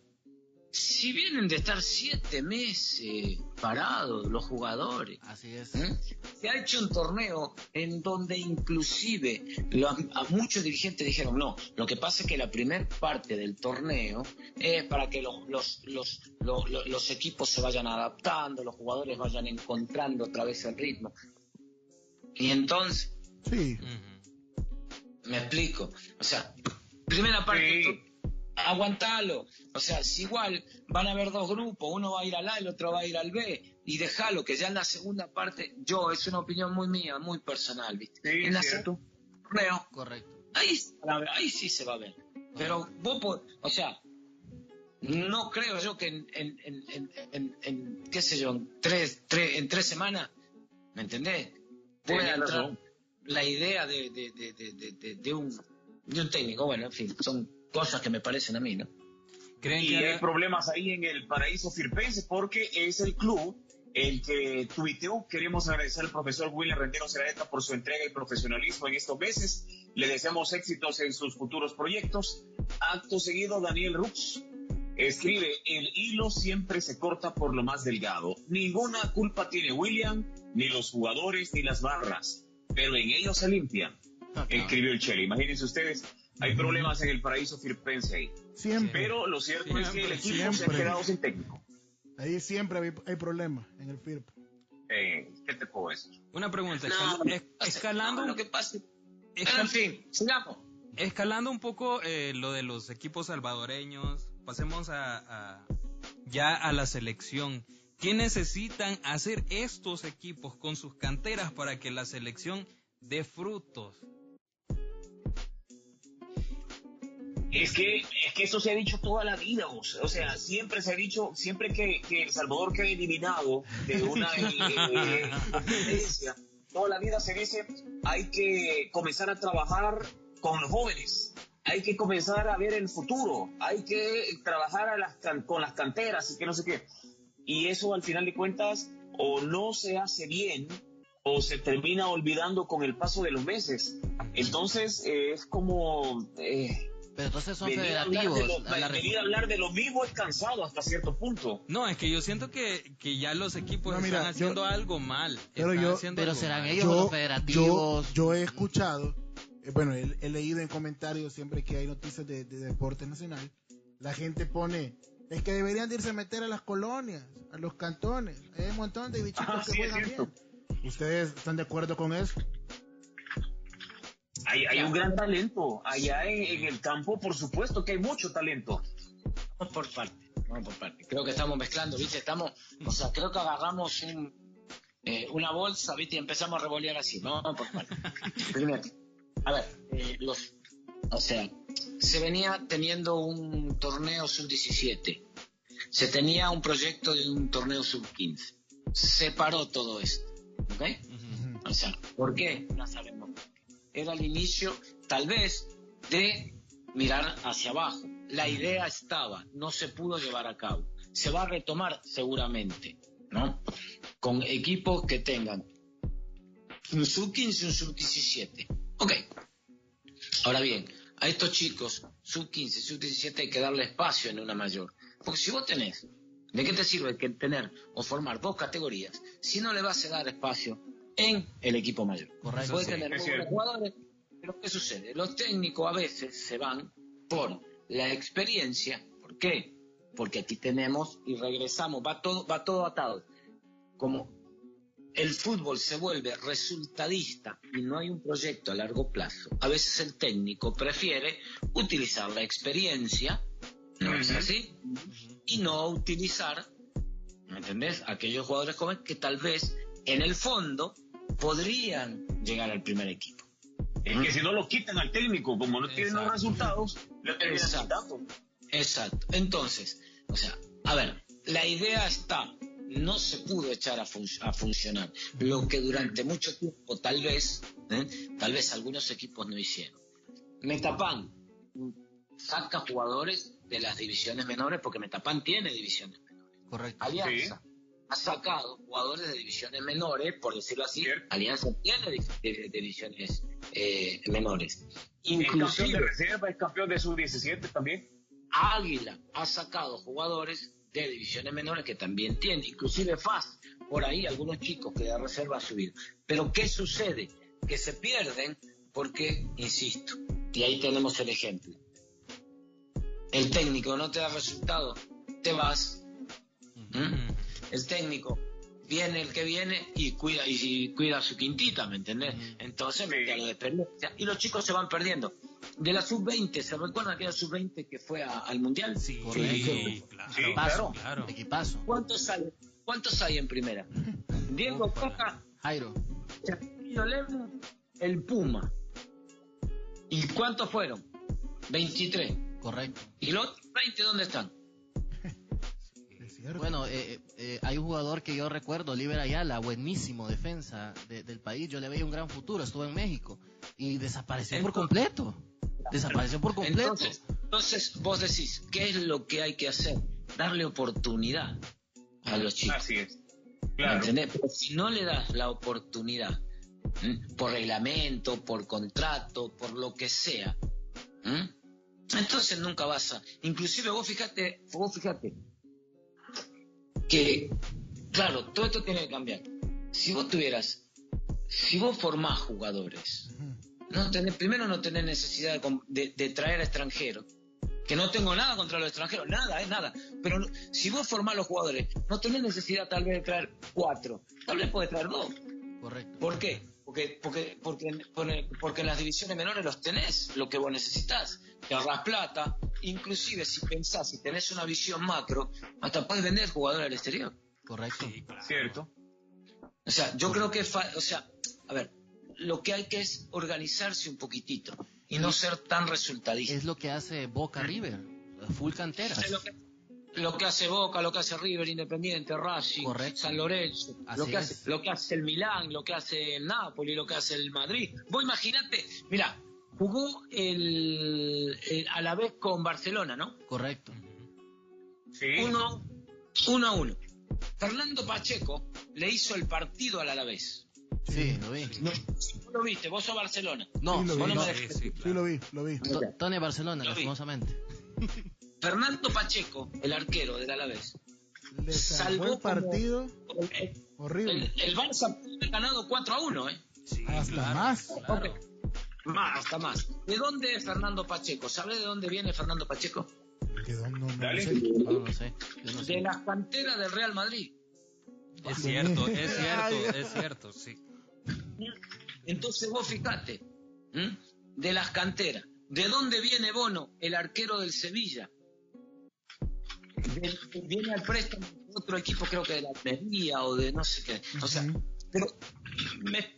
si vienen de estar siete meses parados los jugadores, Así es. ¿Mm? Se ha hecho un torneo en donde inclusive lo- a muchos dirigentes dijeron, no, lo que pasa es que la primer parte del torneo es para que los, los, los, los, los- los equipos se vayan adaptando, los jugadores vayan encontrando otra vez el ritmo. Y entonces, Sí. Me explico, o sea, primera parte, Sí. Aguantalo, o sea, si igual van a haber dos grupos, uno va a ir al A, el otro va a ir al B, y déjalo, que ya en la segunda parte, yo, es una opinión muy mía, muy personal, ¿viste? Sí, en la cierto. torneo, Correcto. ahí, se va a ver, ahí sí se va a ver. Pero vos, po- o sea, no creo yo que en, en, en, en, en- en, qué sé yo, en tres, tres, en tres semanas, ¿me entendés? Pueda Tenés entrar la idea de, de, de, de, de, de- de un, de un técnico. Bueno, en fin, son cosas que me parecen a mí, ¿no? ¿Creen Y que hay problemas ahí en el paraíso firpense porque es el club el que tuiteó. Queremos agradecer al profesor William Rendero Seraeta por su entrega y profesionalismo en estos meses. Le deseamos éxitos en sus futuros proyectos. Acto seguido, Daniel Rux escribe, el hilo siempre se corta por lo más delgado. Ninguna culpa tiene William, ni los jugadores, ni las barras, pero en ellos se limpian. Escribió el Chele. Imagínense ustedes, hay problemas en el paraíso firpense ahí. Siempre. Pero lo cierto es que el equipo se ha Siempre. quedado sin técnico. Ahí siempre hay, hay problemas en el FIRP. Eh, ¿Qué te puedo decir? Una pregunta. No, escal- escalando. no, lo que pasa. escal- En fin, sigamos. escalando un poco eh, lo de los equipos salvadoreños, pasemos a, a- ya a la selección. ¿Qué necesitan hacer estos equipos con sus canteras para que la selección dé frutos? Es que, es que eso se ha dicho toda la vida, o sea, siempre se ha dicho, siempre que, El Salvador queda eliminado de una eh, competencia, toda la vida se dice, hay que comenzar a trabajar con los jóvenes, hay que comenzar a ver el futuro, hay que trabajar con las canteras y que no sé qué. Y eso al final de cuentas o no se hace bien o se termina olvidando con el paso de los meses. Entonces eh, es como... eh, Pero entonces son venir a hablar federativos. de lo- a la venir a hablar de lo mismo es cansado hasta cierto punto. No, es que yo siento que, que ya los equipos No, mira, están haciendo yo- algo mal. pero yo- haciendo Pero algo serán mal. ellos los federativos. Yo, yo he escuchado, eh, bueno, he, he leído en comentarios siempre que hay noticias de, de deporte nacional, la gente pone, es que deberían de irse a meter a las colonias, a los cantones, hay un montón de bichitos Ah, que sí, juegan bien. ¿Ustedes están de acuerdo con eso? Hay, hay un gran talento. Allá en, en el campo, por supuesto que hay mucho talento. Vamos por parte, vamos por parte. Creo que estamos mezclando, ¿viste? Estamos, o sea, creo que agarramos un, eh, una bolsa, ¿viste? Y empezamos a revolear así. Vamos por parte. Primero, a ver, eh, los, o sea, se venía teniendo un torneo sub-17. Se tenía un proyecto de un torneo sub-15. Se paró todo esto, ¿ok? O sea, ¿por qué? No sabemos. Era el inicio, tal vez, de mirar hacia abajo. La idea estaba, no se pudo llevar a cabo. Se va a retomar seguramente, ¿no? Con equipos que tengan un sub-15 y un sub-17. Ok. Ahora bien, a estos chicos, sub-15, sub-17, hay que darle espacio en una mayor. Porque si vos tenés, ¿de qué te sirve que tener o formar dos categorías si no le vas a dar espacio en el equipo mayor? Correcto. Puede tener buenos jugadores, pero ¿qué sucede? Los técnicos a veces se van por la experiencia. ¿Por qué? Porque aquí tenemos y regresamos, va todo, va todo atado. Como el fútbol se vuelve resultadista y no hay un proyecto a largo plazo, a veces el técnico prefiere utilizar la experiencia, ¿no es así? Y no utilizar, ¿me entendés? Aquellos jugadores jóvenes que tal vez en el fondo podrían llegar al primer equipo. Es que si no lo quitan al técnico, como no tienen los resultados, lo terminan Exacto. quitando. Exacto. Entonces, o sea, a ver, la idea está, no se pudo echar a, fun- a funcionar, lo que durante mucho tiempo tal vez, ¿eh? tal vez algunos equipos no hicieron. Metapan saca jugadores de las divisiones menores porque Metapan tiene divisiones menores. Correcto. Alianza ha sacado jugadores de divisiones menores, por decirlo así. Cierto. Alianza tiene di- de- de divisiones eh, menores. Es campeón de Inclusive reserva, es campeón de sub-17 también. Águila ha sacado jugadores de divisiones menores que también tiene, inclusive FAS, por ahí algunos chicos que de reserva ha subido. Pero ¿qué sucede? Que se pierden porque, insisto, y ahí tenemos el ejemplo. El técnico no te da resultado, te vas. ¿Mm? El técnico viene el que viene y cuida y, y cuida su quintita, ¿me entendés? Entonces Sí. mete a lo de experiencia. Y los chicos se van perdiendo. De la sub-20, ¿se recuerdan aquella sub-20 que fue a- al Mundial? Sí, Correcto. claro. Sí, claro. Equipazo. ¿Cuántos hay? ¿Cuántos hay en primera? Diego Opa. Coca, Jairo. Lemos, el Puma. ¿Y cuántos fueron? 23. Correcto. ¿Y los otros 20 dónde están? Cierto. Bueno, eh, eh, hay un jugador que yo recuerdo, Oliver Ayala, buenísimo defensa de- del país. Yo le veía un gran futuro, estuvo en México y desapareció por completo. Desapareció por completo. Entonces, entonces, vos decís, ¿qué es lo que hay que hacer? Darle oportunidad a los chicos. Así es. ¿Me Claro. entendés? Pero si no le das la oportunidad, ¿m? por reglamento, por contrato, por lo que sea, ¿m? entonces nunca vas a... Inclusive vos fíjate, vos fíjate, que, claro, todo esto tiene que cambiar. Si vos tuvieras, si vos formás jugadores, no tenés, primero no tenés necesidad de, de- traer a extranjeros, que no tengo nada contra los extranjeros, nada, es nada. Pero no- si vos formás los jugadores, no tenés necesidad tal vez de traer cuatro, tal vez puedes traer dos. Correcto. ¿Por qué? Porque, porque, porque, porque, porque en las divisiones menores los tenés, lo que vos necesitas. Te ahorras plata, inclusive si pensás, si tenés una visión macro, hasta puedes vender jugadores al exterior. Correcto. Cierto. O sea, yo creo que, fa- o sea, a ver, lo que hay que es organizarse un poquitito y no ser tan resultadista. Es lo que hace Boca River. Full canteras. Es lo que, lo que hace Boca, lo que hace River, Independiente, Racing, Correcto. San Lorenzo, lo que, es. hace, lo que hace el Milán, lo que hace el Napoli, lo que hace el Madrid. Vos imaginate, mira, jugó el, el- a la vez con Barcelona, ¿no? Correcto. Sí. Uno, uno a uno. Fernando Pacheco le hizo el partido al Alavés. Sí, lo vi. No, vos lo viste, vos sos Barcelona. No, Sí, lo vi. no No, me Sí, dejes- sí, Sí, claro. lo vi, lo vi. To- Tony Barcelona, lastimosamente. Fernando Pacheco, el arquero del Alavés. Le Salvó el como- partido El, horrible. el, el Barça haber ganado 4 a 1, ¿eh? Sí, Hasta claro, más. claro. Más, hasta más. ¿De dónde es Fernando Pacheco? ¿Sabe de dónde viene Fernando Pacheco? ¿De dónde? No, no Dale. sé. No, no sé. Yo no De las canteras del Real Madrid. Es cierto, es cierto, es cierto, sí. Entonces vos fijate, ¿m? de las canteras. ¿De dónde viene Bono, el arquero del Sevilla? De- viene al préstamo de otro equipo, creo que de la Almería o de no sé qué. O sea. Pero me,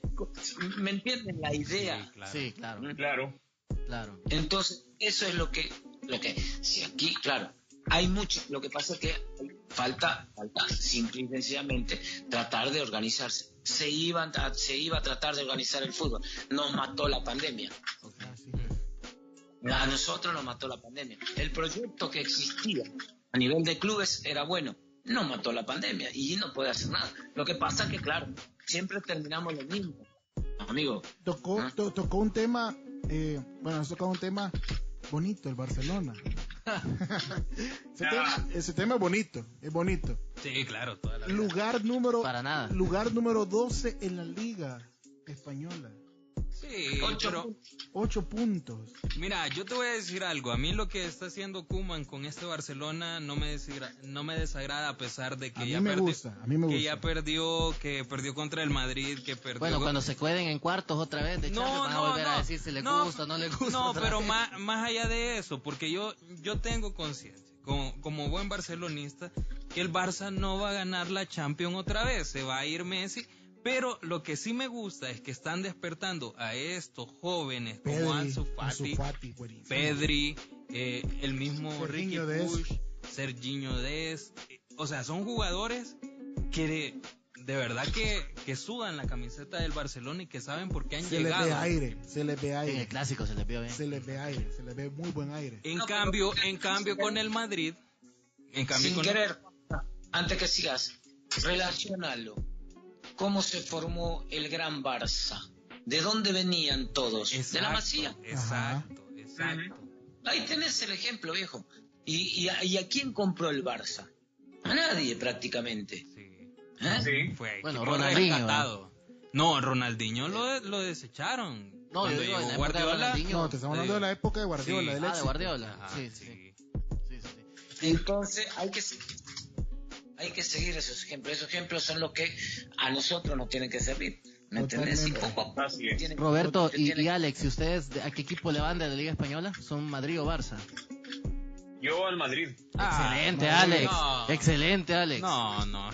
me entienden la idea. Sí, claro. Sí, claro, Claro. claro. Entonces, eso es lo que, lo que, si aquí, claro, hay mucho, lo que pasa es que falta, falta simple y sencillamente tratar de organizarse. Se iban a, se iba a tratar de organizar el fútbol. Nos mató la pandemia. A nosotros nos mató la pandemia. El proyecto que existía a nivel de clubes era bueno. No mató la pandemia y no puede hacer nada. Lo que pasa es que, claro, siempre terminamos lo mismo. Amigo, Tocó, Ah. to- tocó un tema, eh, bueno, nos tocó un tema bonito, el Barcelona. ese, tema, ese tema es bonito, es bonito. Sí, claro, toda la vida. Lugar número, Para nada. lugar número 12 en la liga española. Sí, Ocho pero puntos. Ocho puntos. mira, yo te voy a decir algo. A mí lo que está haciendo Kuman con este Barcelona no me desagrada, no me desagrada a pesar de que A mí ya me perdi- gusta, a mí me que gusta. ya perdió, que perdió contra el Madrid, que perdió. Bueno, cuando se cueden en cuartos otra vez de Champions, van a volver a decir si le gusta o no le gusta. No, pero vez. más, más allá de eso, porque yo, yo tengo conciencia, como, como buen barcelonista, que el Barça no va a ganar la Champions otra vez, se va a ir Messi. Pero lo que sí me gusta es que están despertando a estos jóvenes como Pedri, Ansu Ansu Fati. Pedri, eh, el mismo Ricky Serginho Dest. Puig, Serginho eh, O sea, son jugadores que de, de verdad que, que sudan la camiseta del Barcelona y que saben por qué han Se les llegado. ve aire, se les ve En el aire, clásico se les vio bien. se les ve aire, se les ve muy buen aire. En No, pero- cambio, en cambio con el Madrid, en cambio sin con querer, antes que sigas, relacionalo. ¿Cómo se formó el Gran Barça? ¿De dónde venían todos? de la Masía. Exacto, exacto. Ahí tenés el ejemplo, viejo. ¿Y, y, a, y a quién compró el Barça? A nadie prácticamente. Sí. ¿Eh? Sí. Fue Bueno, Ronaldinho, rescatado. No, Ronaldinho lo, lo desecharon. No, yo digo, en llegó la época de Guardiola, Ronaldinho. No, te estamos hablando de la época de Guardiola, Sí. Ah, de. Guardiola. Ajá, Sí, sí, sí. sí, sí, sí. Entonces hay que hay que seguir esos ejemplos. Esos ejemplos son los que a nosotros nos tienen que servir. ¿Me entendés? Y poco a poco tienen- Roberto y, tienen- y Alex, ¿y ustedes de- a qué equipo le van de la Liga Española? ¿Son Madrid o Barça? Yo al Madrid. Ah, Excelente, Madrid. Alex. No. Excelente, Alex. No, no.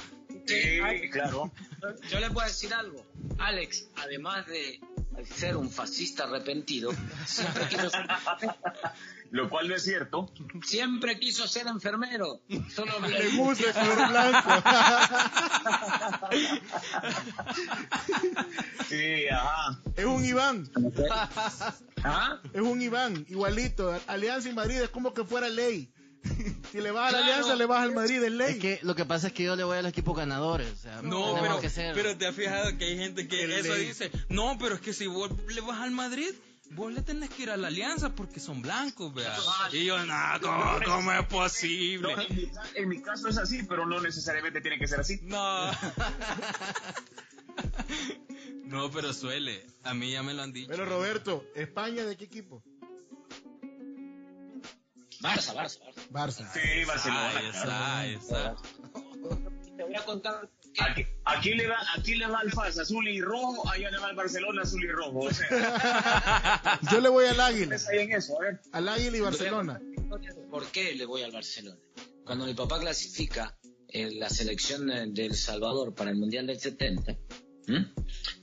Sí, claro. Yo- Yo les voy a decir algo. Alex, además de ser un fascista arrepentido, siempre quiso ser, Lo cual no es cierto. siempre quiso ser enfermero. Solo Le gusta el color blanco. Sí, ajá. es un Iván, ¿Ah? es un Iván, igualito. Alianza y Madrid es como que fuera ley. Si le vas a la. Alianza, le vas al Madrid, es ley. Es que lo que pasa es que yo le voy a los equipos ganadores. O sea, No, pero, que ser. pero te has fijado que hay gente que El eso ley. dice, no, pero es que si vos le vas al Madrid, vos le tenés que ir a la Alianza porque son blancos, vea. Y yo, no, ¿cómo, cómo es posible? No, en, mi, ca- en mi caso es así, pero no necesariamente tiene que ser así. No. No, pero suele. A mí ya me lo han dicho. Pero Roberto, ¿España de qué equipo? Barça, Barça, Barça. Barça. Sí, Barcelona. Ahí está, ahí está. Te voy a contar, Aquí, aquí le va, aquí le va al FAS azul y rojo, allá le va al Barcelona azul y rojo. O sea, Yo le voy al Águila. ¿ustedes ahí en eso? A ver. Al Águila y Barcelona. ¿Por qué le voy al Barcelona? Cuando mi papá clasifica en la selección eh, de El Salvador para el Mundial del 70, ¿m?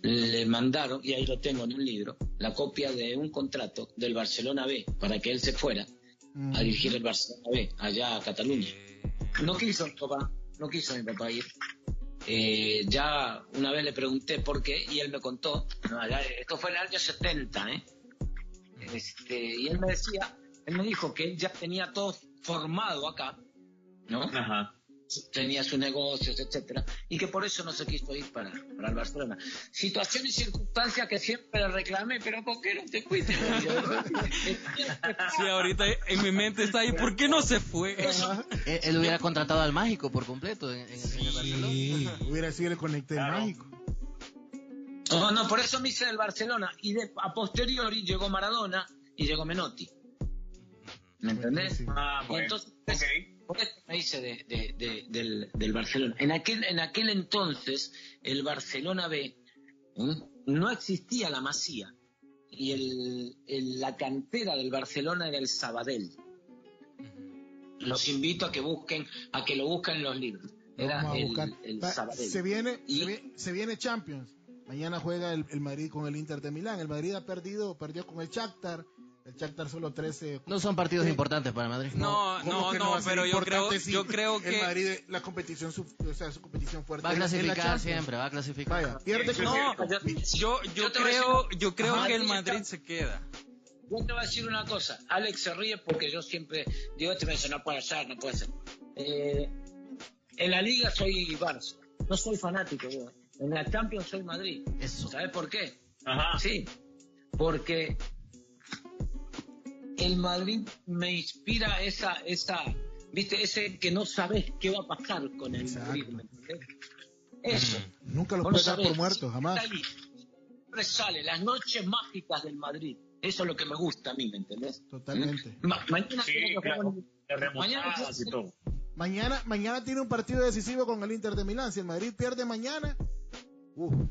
le mandaron, y ahí lo tengo en un libro, la copia de un contrato del Barcelona B para que él se fuera Mm. a dirigir el Barcelona B allá a Cataluña. No quiso mi papá, no quiso mi papá ir. Eh, ya una vez le pregunté por qué y él me contó, esto fue en el año 70, ¿eh? Este, y él me decía, él me dijo que él ya tenía todo formado acá, ¿no? Ajá. Tenía sus negocios, etcétera, y que por eso no se quiso ir para, para el Barcelona. Situación y circunstancia que siempre le reclamé, pero ¿por qué no te fuiste? Sí, ahorita en mi mente está ahí, ¿por qué no se fue? Él, él hubiera contratado al mágico por completo en, en- en el Barcelona. Sí, hubiera sido el conecte Claro. mágico. No, no, por eso me hice del Barcelona, y de, a posteriori llegó Maradona y llegó Menotti. ¿Me entendés? Sí. Ah, bueno. entonces, Ok. Me hice de, de- de- del, del Barcelona. En aquel, en aquel entonces, el Barcelona B no existía la Masía. Y el, el- la cantera del Barcelona era el Sabadell. Los invito a que busquen, a que lo busquen en los libros. Era el, el Sabadell. se, viene, Y- se, vi- se viene Champions. Mañana juega el, el Madrid con el Inter de Milán. El Madrid ha perdido, perdió con el Shakhtar. El Shakhtar solo 13. No son partidos importantes para Madrid. No, ¿Cómo no, no, pero yo creo, si yo creo el que... Madrid, la competición, su, o sea, su competición fuerte. Va a clasificar siempre, va a clasificar. Vaya, pierde No, yo, yo Yo te creo, decir- yo creo Ajá, que el sí, Madrid está. se queda. Yo te voy a decir una cosa. Alex se ríe porque yo siempre digo, este me dice, no puede ser, no puede ser. Eh, en la liga soy Barça. No soy fanático. yo. En la Champions soy Madrid. Eso. ¿Sabes por qué? Ajá. Sí, porque el Madrid me inspira esa, esa, viste, ese que no sabes qué va a pasar con el Exacto. Madrid. ¿me entendés? Eso. Nunca los Vos no puedes dar por muertos, jamás. Está ahí. Siempre sale, las noches mágicas del Madrid. Eso es lo que me gusta a mí, ¿me entendés? Totalmente. Ma- mañana Sí, que claro. todo. Mañana, mañana tiene un partido decisivo con el Inter de Milán. Si el Madrid pierde mañana, uh,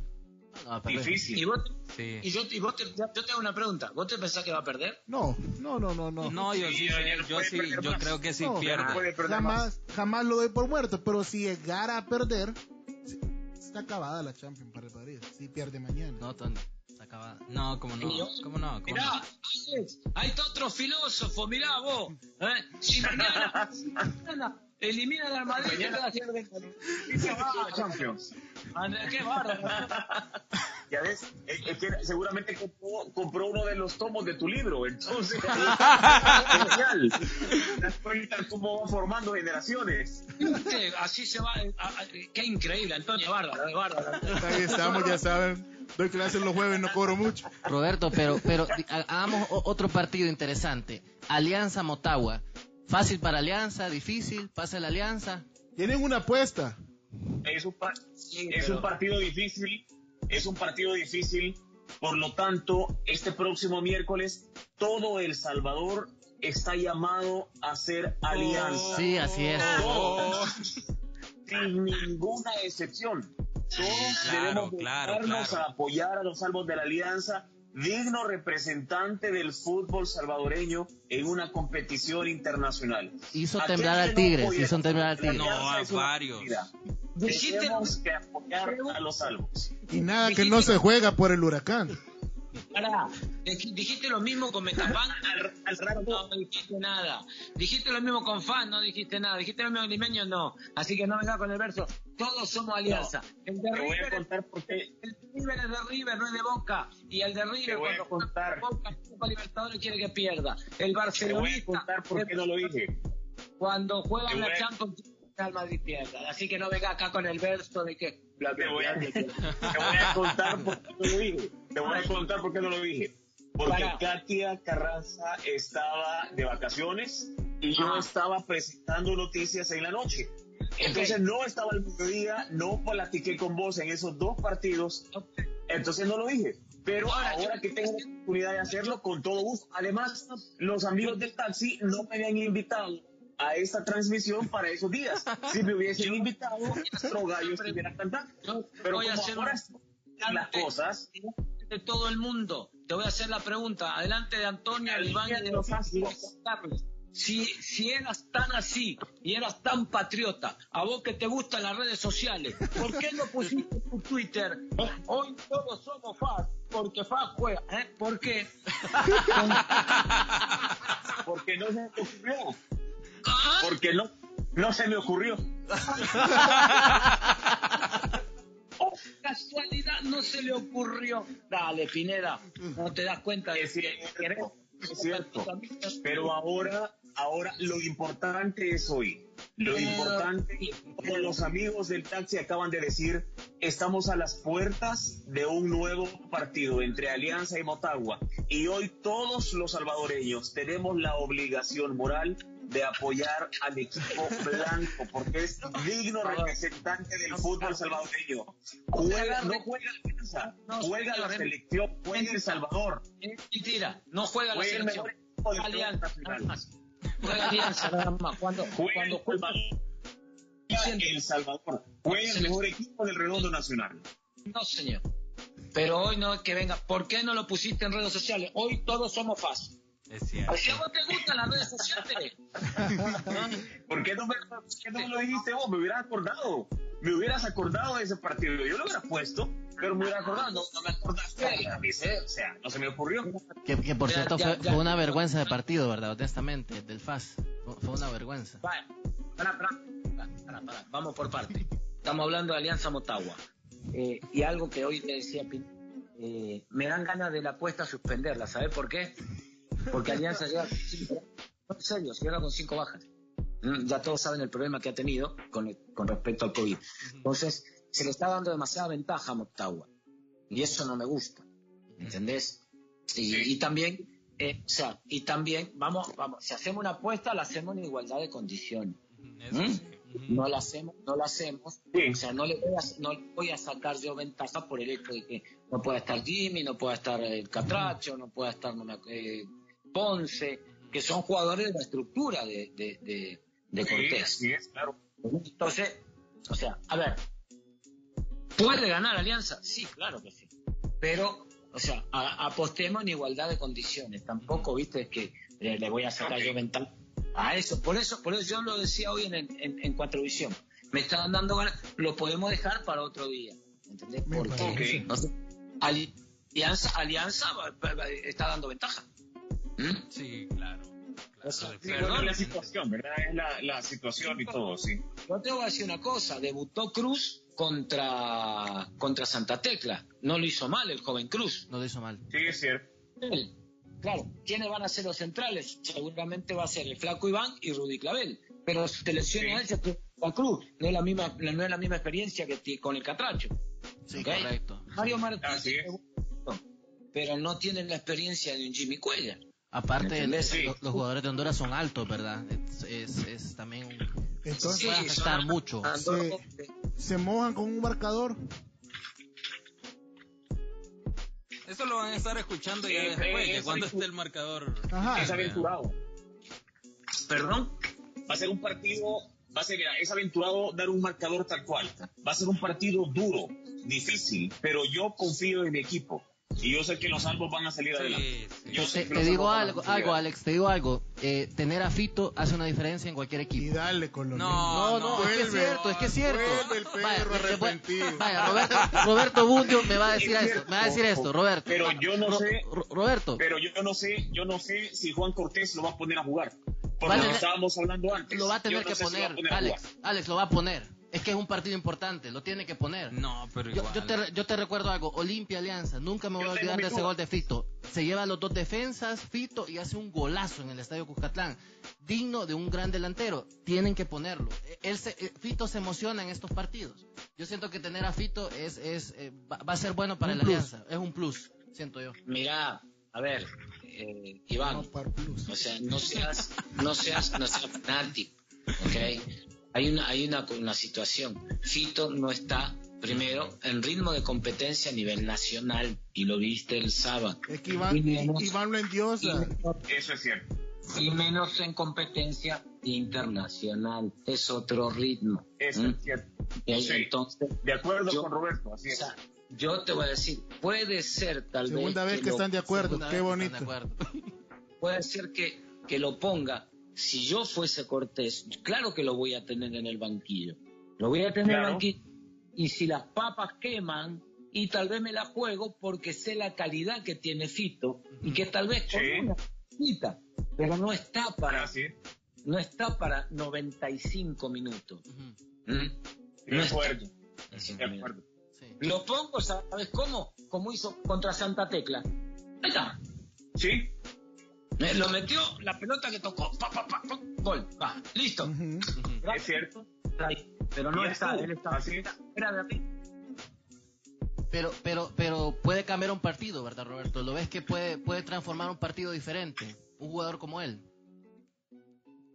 No, perder. Y, Difícil. vos, Sí. y yo, y vos te, yo te hago una pregunta. ¿Vos te pensás que va a perder? no, no, no, no, no. No, yo sí, yo sí, yo creo que sí No, pierde. jamás, jamás lo doy por muerto. Pero si llegara a perder, está acabada la Champions para el Madrid. Si pierde mañana. No, Tony, acaba. No, cómo no, cómo no, cómo Mirá, no. Alex, ahí está otro filósofo, mirá vos. ¿eh? Si mañana, si mañana eliminan al Madrid, ¿qué Mañana- va a hacer de Dice que la Champions. Qué bárbaro. Ya ves, es, que seguramente compró, compró uno de los tomos de tu libro, entonces genial. Cuenta cómo va formando generaciones. Así se va. a- a- qué increíble, Antonio, bárbaro, bárbaro. Ahí estamos, ya saben. Doy clases los jueves, no cobro mucho. Roberto, pero, pero hagamos otro partido interesante. Alianza Motagua. Fácil para Alianza, difícil, pasa la Alianza. Tienen una apuesta. Es un, pa- Sí, es pero- un partido difícil, es un partido difícil, por lo tanto, este próximo miércoles, todo El Salvador está llamado a hacer alianza. Sí, así es. Oh, sin ninguna excepción. Todos claro, debemos claro. a apoyar a los salvos de la alianza, digno representante del fútbol salvadoreño en una competición internacional. Hizo temblar al no Tigres, apoya hizo temblar al Tigres. No, a varios. Tenemos que apoyar a los salvos. Y nada que no se juega por el huracán. Pará, dij- dijiste lo mismo con Metapán, al, al rato no dijiste nada. Dijiste lo mismo con Fan, no dijiste nada. Dijiste lo mismo con Limeño, no. Así que no venga con el verso. Todos somos alianza. El de Te voy a River, contar por qué. el de River es de River, no es de Boca. Y el de River cuando juega. Boca, Copa Libertadores quiere que pierda. El Te voy a Barcelonista contar por qué no lo dije. cuando juega la a- Champions Real Madrid pierda. Así que no venga acá con el verso de que bla, bla, Te voy, a, te voy a contar por qué no lo dije. Te voy a contar por qué no lo dije. Porque Para. Katia Carranza estaba de vacaciones y yo Ah. estaba presentando noticias en la noche. Entonces no estaba al mediodía, no platiqué con vos en esos dos partidos, entonces no lo dije. Pero Ahora, ahora yo- que tengo la oportunidad de hacerlo, con todo gusto. Además, los amigos del taxi no me habían invitado a esta transmisión para esos días. Si me hubiesen invitado, nuestro gallo estuviera cantando. Pero voy a como hacer ahora están las cosas, de todo el mundo. Te voy a hacer la pregunta. Adelante de Antonio, Iván y de los. Si, si eras tan así y eras tan patriota, a vos que te gustan las redes sociales, ¿por qué no pusiste tu Twitter? Hoy todos somos FAS, porque FAS juega. ¿eh? ¿Por qué? porque no se me ocurrió. Ah, Porque no, no se me ocurrió. no se le ocurrió. Dale, Pineda, no te das cuenta de Es que cierto, querés- es cierto. Pero ahora, ahora lo importante es hoy. Lo importante, como los amigos del taxi acaban de decir, estamos a las puertas de un nuevo partido entre Alianza y Motagua. Y hoy todos los salvadoreños tenemos la obligación moral de apoyar al equipo blanco, porque es digno representante del fútbol salvadoreño. Juega, no juega Alianza, juega la selección, juega El Salvador. Es mentira, no juega la selección. Alianza, nada más. Juega Alianza, nada más. Cuando, Juega cuando El juega, Salvador. El Salvador. Juega el mejor equipo del redondo nacional. no señor. Pero hoy no es que venga. ¿Por qué no lo pusiste en redes sociales? Hoy todos somos fácil. Es cierto. Si a vos te gustan las redes sociales, ¿Por qué no me, por qué no me lo dijiste vos? Me hubieras acordado. Me hubieras acordado de ese partido. Yo lo hubiera puesto, pero me hubiera acordado. No, no me acordaste. la avisé, O sea, no se me ocurrió. Que, que por Ya, cierto ya, fue, ya. fue una vergüenza de partido, ¿verdad? Honestamente, del FAS. Fue, una vergüenza. Vale, para, para, para, para, para. vamos por parte. Estamos hablando de Alianza Motagua. Eh, y algo que hoy le decía Pin, eh, me dan ganas de la apuesta suspenderla. ¿Sabes por qué? Porque Alianza llega con cinco, no, en serio, llega con cinco bajas. Mm, Ya todos saben el problema que ha tenido con, con respecto al COVID. Entonces, se le está dando demasiada ventaja a Motagua. Y eso no me gusta. ¿Entendés? Y, Sí. y también, eh, o sea, y también, vamos, vamos, si hacemos una apuesta, la hacemos en igualdad de condiciones. ¿Mm? sí. No la hacemos, no la hacemos. Sí. O sea, no le voy a, no voy a sacar yo ventaja por el hecho de que no pueda estar Jimmy, no pueda estar el Catracho, no pueda estar eh, Ponce, que son jugadores de la estructura de, de, de, de Sí, Cortés. es, claro. Entonces, o sea, a ver, ¿puede ganar Alianza? Sí, claro que sí. Pero, o sea, a- apostemos en igualdad de condiciones. Tampoco, viste, que le, le voy a sacar Ok. yo ventaja a eso. Por eso, por eso yo lo decía hoy en, en, en Cuatro Visión. Me estaban dando ganas, lo podemos dejar para otro día. ¿Entendés? Porque parece. no sé, Alianza, Alianza está dando ventaja. ¿Mm? Sí, claro. O sea, claro. Sí, Perdón. bueno, es la situación, ¿verdad? Es la, la situación y todo, sí. Yo te voy a decir una cosa, debutó Cruz contra, contra Santa Tecla. No lo hizo mal el joven Cruz. No lo hizo mal. Sí, es cierto. Él. Claro, ¿quiénes van a ser los centrales? Seguramente va a ser el Flaco Iván y Rudy Clavel. Pero si te a él, se Cruz. No es la misma, no es la misma experiencia que con el Catracho. Sí, correcto. Mario Martínez, pero no tiene la experiencia de un Jimmy Cuellar. Aparte, ¿Entendés? el- los, los jugadores de Honduras son altos, ¿verdad? Es, es, es también un- Entonces, puede Sí, afectar son- mucho. Sí. se mojan con un marcador. Esto lo van a estar escuchando ya después, eso cuando es- esté el marcador. Ajá. Es aventurado. Perdón. Va a ser un partido, va a ser, mira, es aventurado dar un marcador tal cual. Va a ser un partido duro, difícil, pero yo confío en mi equipo. Y yo sé que los albos van a salir adelante. Sí, sí. Yo Te, sé digo algo, algo. Alex, te digo algo. Eh, tener a Fito hace una diferencia en cualquier Y equipo. dale con los No, No, no, es que es cierto, es que es cierto. vuelve el perro Vaya, arrepentido. Roberto, Roberto Bundio me va a decir Es esto, cierto, me va a decir esto, Roberto. pero yo no Ro- sé- Ro- Roberto, Pero yo no sé, yo no sé si Juan Cortés lo va a poner a jugar. Por Vale, lo que estábamos hablando antes. lo va a tener no que si poner, Alex. Alex, lo va a poner. Es que es un partido importante, lo tiene que poner. No, pero Yo, igual. yo te, yo te recuerdo algo, Olimpia Alianza, nunca me voy Yo a olvidar de ese gol de Fito. Se lleva a los dos defensas, Fito, y hace un golazo en el Estadio Cuscatlán. Digno de un gran delantero, tienen que ponerlo. Él se- eh, Fito se emociona en estos partidos. Yo siento que tener a Fito es, es, eh, va, va a ser bueno para la. Alianza, es un plus, siento yo. Mira, a ver, eh, Iván, No, par plus. O sea, no seas, no seas, no seas fanático, ¿ok? Hay una, hay una, una situación. Fito no está, primero, en ritmo de competencia a nivel nacional, y lo viste el sábado. Es que Iván, menos- Iván lo endiosa. Eso es cierto. y menos en competencia internacional, es otro ritmo. Eso ¿m? es cierto. Y Sí. Entonces, De acuerdo Yo- con Roberto, así o sea, yo te voy a decir, puede ser tal Segunda vez que lo- están de acuerdo, qué vez bonito. están de acuerdo. puede ser que, que lo ponga. Si yo fuese Cortés, claro que lo voy a tener en el banquillo. Lo voy a tener en Claro. el banquillo. Y si las papas queman, y tal vez me la juego porque sé la calidad que tiene Fito, y que tal vez con Sí. una cita, pero no está para, Así es. no está para 95 minutos. Ujú, ¿Mm? De No está acuerdo. para 95 De minutos. acuerdo. sí. Lo pongo, ¿sabes cómo? Como hizo contra Santa Tecla. Ahí está. Sí, Eh, Lo metió, la pelota que tocó. Pa, pa, pa, pa, gol. Va, listo. Es cierto. Pero no está, él está. Así es. Era de aquí. Pero, pero, pero puede cambiar un partido, ¿verdad, Roberto? ¿Lo ves que puede, puede transformar un partido diferente? Un jugador como él.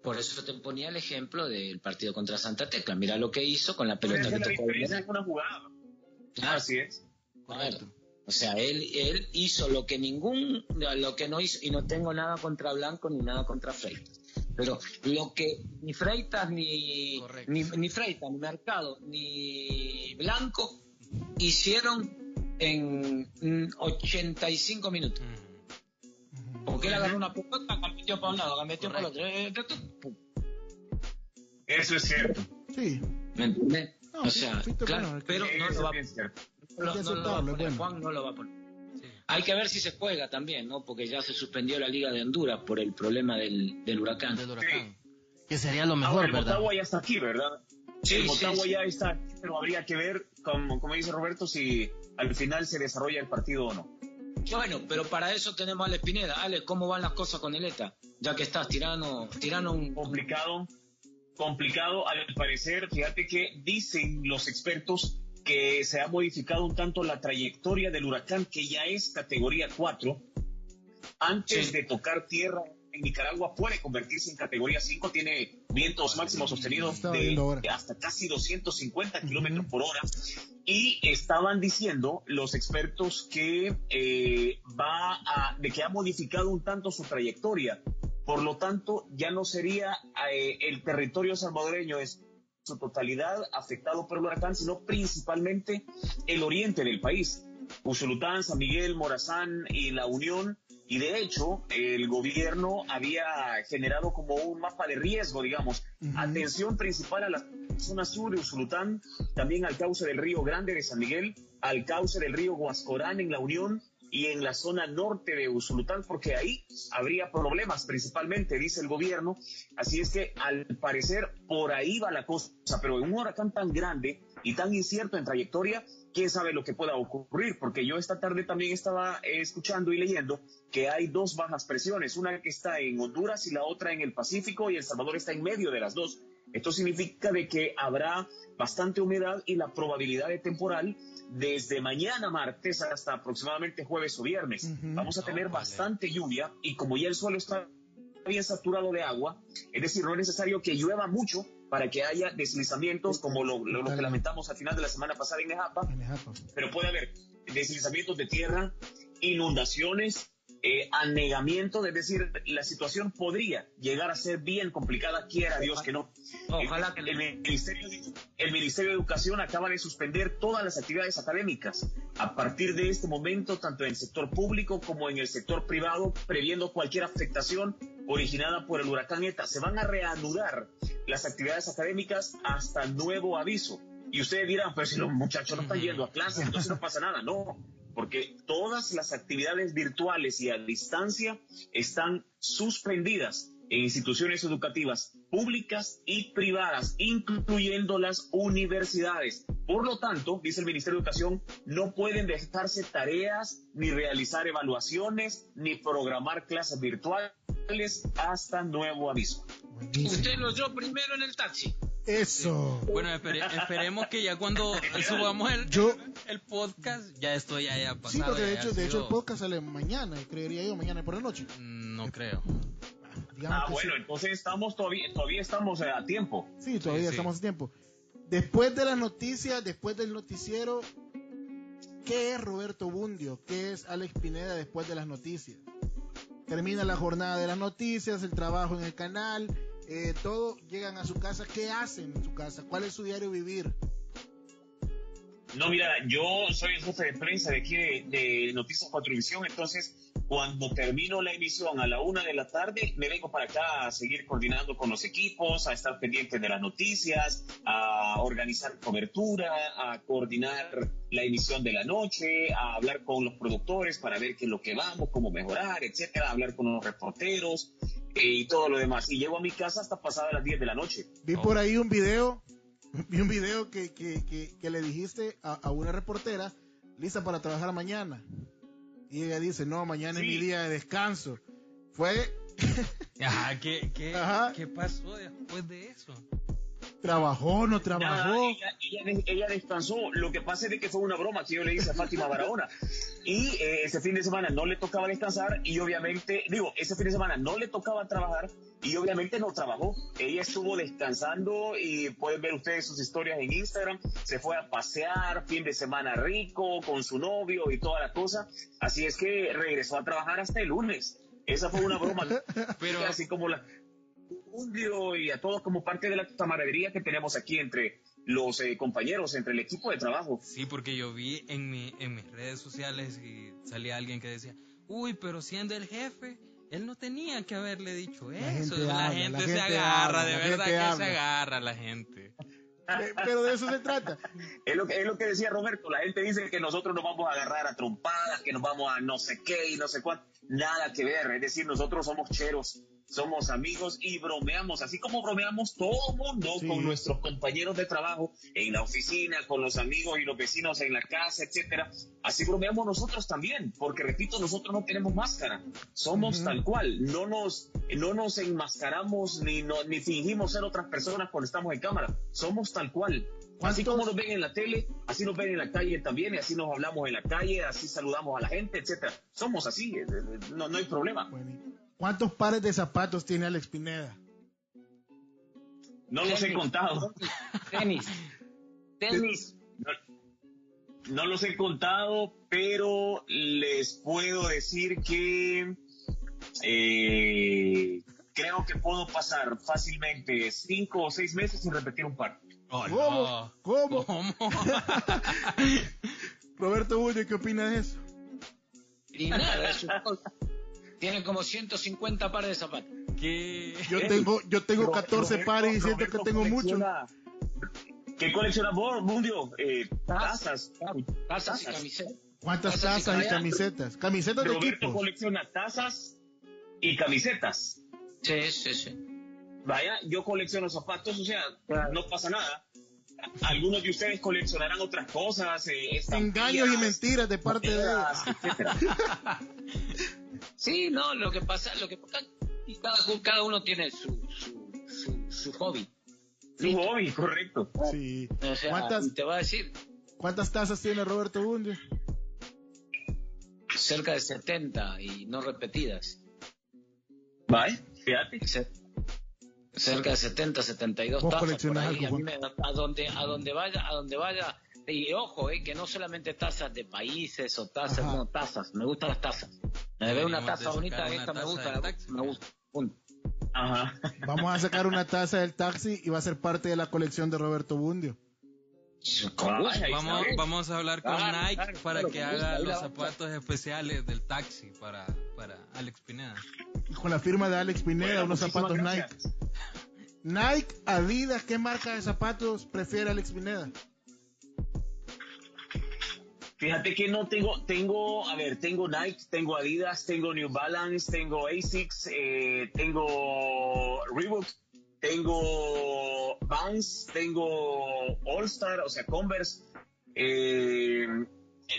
Por eso te ponía el ejemplo del partido contra Santa Tecla. Mira lo que hizo con la pelota que tocó. una jugada. Ah, Así es. Correcto. O sea, él, él hizo lo que ningún, lo que no hizo, y no tengo nada contra Blanco ni nada contra Freitas. Pero lo que ni Freitas, ni, Correcto. ni, ni Freitas, ni Mercado, ni Blanco hicieron en mm, 85 minutos. Porque él agarró una pelota, metió para un lado, metió para el otro. eh, eh, eh, pum. Eso es cierto. Sí. ¿Me entiendes? No, o sea, claro, bueno, pero no lo va. No, Hay que no lo va a poner, bueno. Juan no lo va a poner. Hay que ver si se juega también, ¿no? Porque ya se suspendió la Liga de Honduras por el problema del, del huracán. Del huracán. Que sería lo mejor, Ahora, el ¿verdad? Motagua ya está aquí, ¿verdad? Sí, el sí, Motagua sí. ya está aquí, pero habría que ver, como, como dice Roberto, si al final se desarrolla el partido o no. Bueno, pero para eso tenemos a Ale Pineda. Ale, ¿cómo van las cosas con el ETA? Ya que estás tirando, tirando un... Complicado, complicado al parecer. Fíjate que dicen los expertos que se ha modificado un tanto la trayectoria del huracán, que ya es categoría 4. Antes Sí. de tocar tierra en Nicaragua puede convertirse en categoría 5, tiene vientos máximos sostenidos de, de hasta casi 250 Ujú. kilómetros por hora. Y estaban diciendo los expertos que eh, va a, de que ha modificado un tanto su trayectoria. Por lo tanto, ya no sería eh, el territorio salvadoreño su totalidad afectado por el huracán, sino principalmente el oriente del país. Usulután, San Miguel, Morazán y La Unión. Y de hecho, el gobierno había generado como un mapa de riesgo, digamos. Atención principal a la zona sur de Usulután, también al cauce del río Grande de San Miguel, al cauce del río Guascorán en La Unión y en la zona norte de Usulután, porque ahí habría problemas principalmente, dice el gobierno. Así es que al parecer por ahí va la cosa, pero en un huracán tan grande y tan incierto en trayectoria, quién sabe lo que pueda ocurrir, porque yo esta tarde también estaba eh, escuchando y leyendo que hay dos bajas presiones, una que está en Honduras y la otra en el Pacífico y El Salvador está en medio de las dos. Esto significa de que habrá bastante humedad y la probabilidad de temporal desde mañana martes hasta aproximadamente jueves o viernes. Vamos a tener bastante lluvia y como ya el suelo está bien saturado de agua, es decir, no es necesario que llueva mucho para que haya deslizamientos como lo, lo- lo que lamentamos al final de la semana pasada en Nejapa, En Ejapa. pero puede haber deslizamientos de tierra, inundaciones, eh, anegamiento, es decir, la situación podría llegar a ser bien complicada, quiera Dios que no. Ojalá que el, el Ministerio, de- el Ministerio de Educación acaba de suspender todas las actividades académicas a partir de este momento, tanto en el sector público como en el sector privado, previendo cualquier afectación originada por el huracán ETA. Se van a reanudar las actividades académicas hasta nuevo aviso. Y ustedes dirán, pero si los muchachos no están yendo a clase, entonces no pasa nada. No, porque todas las actividades virtuales y a distancia están suspendidas en instituciones educativas públicas y privadas, incluyendo las universidades. Por lo tanto, dice el Ministerio de Educación, no pueden dejarse tareas, ni realizar evaluaciones, ni programar clases virtuales hasta nuevo aviso. Usted lo oyó primero en el taxi. Eso. Bueno, espere- esperemos que ya cuando subamos el, Yo- el podcast, ya esto ya haya pasado. Sí, porque de hecho, de hecho el podcast sale mañana, creería yo, mañana por la noche. Mm, No creo. Digamos Ah, bueno, sí. entonces estamos todavía, todavía estamos eh, a tiempo. Sí, todavía Sí, sí. estamos a tiempo. Después de las noticias, después del noticiero, ¿qué es Roberto Bundio? ¿Qué es Alex Pineda después de las noticias? Termina la jornada de las noticias, el trabajo en el canal, eh, todos llegan a su casa, ¿qué hacen en su casa? ¿Cuál es su diario vivir? No, mira, yo soy el jefe de prensa de aquí de, de Noticias 4 Visión, entonces cuando termino la emisión a la una de la tarde, me vengo para acá a seguir coordinando con los equipos, a estar pendiente de las noticias, a organizar cobertura, a coordinar la emisión de la noche, a hablar con los productores para ver qué es lo que vamos, cómo mejorar, etcétera, a hablar con los reporteros y todo lo demás. Y llego a mi casa hasta pasadas las 10 de la noche. Vi por ahí un video, vi un video que, que, que, que le dijiste a, a una reportera, lista para trabajar mañana. Y ella dice, no, mañana es mi día de descanso. Fue, Ajá, ¿qué, qué, Ajá. ¿qué pasó después de eso? Trabajó, no Nada, trabajó. ella, ella de- ella descansó. Lo que pasa es que fue una broma que yo le hice a Fátima Barahona. Y eh, ese fin de semana no le tocaba descansar y obviamente, digo, ese fin de semana no le tocaba trabajar y obviamente no trabajó. Ella estuvo descansando y pueden ver ustedes sus historias en Instagram. Se fue a pasear, fin de semana rico, con su novio y toda la cosa. Así es que regresó a trabajar hasta el lunes. Esa fue una broma. Pero, así como la Fundio y a todos como parte de la camaradería que tenemos aquí entre los eh, compañeros, entre el equipo de trabajo. sí, porque yo vi en, mi, en mis redes sociales y salía alguien que decía, uy, pero siendo el jefe, él no tenía que haberle dicho eso. gente La habla, gente, la se gente agarra, habla, de la verdad gente que habla. se agarra la gente. Pe- Pero de eso se trata. Es lo, que, es lo que decía Roberto, la gente dice que nosotros nos vamos a agarrar a trompadas, que nos vamos a no sé qué y no sé cuánto. Nada que ver, es decir, nosotros somos cheros, somos amigos y bromeamos, así como bromeamos todo mundo Sí. con nuestros compañeros de trabajo en la oficina, con los amigos y los vecinos en la casa, etcétera. Así bromeamos nosotros también, porque repito, nosotros no tenemos máscara, somos tal cual, no nos, no nos enmascaramos ni, no, ni fingimos ser otras personas cuando estamos en cámara, somos tal cual. Así ¿Cuántos- como nos ven en la tele, así nos ven en la calle también, y así nos hablamos en la calle, así saludamos a la gente, etcétera. Somos así, eh, eh, no, no hay problema. Bueno, ¿Cuántos pares de zapatos tiene Alex Pineda? No los he contado. Tenis. Tenis. No, no los he contado, pero les puedo decir que eh, creo que puedo pasar fácilmente cinco o seis meses sin repetir un par. Oh, ¿Cómo? no. ¿Cómo? ¿Cómo? Roberto Bullo, ¿qué opina de eso? Y nada, eso es todo. Tiene como 150 pares de zapatos. ¿Qué? Yo tengo, yo tengo Ro- 14 Roberto- pares y siento que tengo muchos. ¿Qué colecciona vos, Mundio? Eh, tazas. Tazas y camisetas. ¿Cuántas Tazas y tazas y caballas. camisetas? Camisetas de Roberto equipos. colecciona tazas y camisetas. Sí, sí, sí. Vaya, yo colecciono zapatos, o sea, Claro. no pasa nada. Algunos de ustedes coleccionarán otras cosas, eh, Engaños y mentiras de parte de él. Sí, no, lo que pasa, lo que pasa, y cada, cada uno tiene su, su, su, su hobby. Su hobby, correcto. Sí. O sea, ¿Cuántas, te va a decir ¿Cuántas tazas tiene Roberto Bundio? cerca de 70 y no repetidas. Vaya, fíjate. Ce- Cerca de 70, 72 Vos tazas por ahí. algo, A, mí me- a donde, a donde vaya, a donde vaya. Y ojo, eh, que no solamente tazas de países o tazas, Ajá. no, tazas. Me gustan las tazas. Me veo una taza bonita, esta me gusta, del taxi. me gusta. Punto. Ajá. Vamos a sacar una taza del taxi y va a ser parte de la colección de Roberto Bundio. Vamos, a hablar con Claro, Nike claro, para claro, que haga los zapatos especiales del taxi para, para Alex Pineda. Y con la firma de Alex Pineda, Bueno, unos zapatos gracias. Nike. Nike, Adidas, ¿qué marca de zapatos prefiere Alex Pineda? Fíjate que no tengo, tengo, a ver, tengo Nike, tengo Adidas, tengo New Balance, tengo Asics, eh, tengo Reebok, tengo Vans, tengo All Star, o sea, Converse. Eh,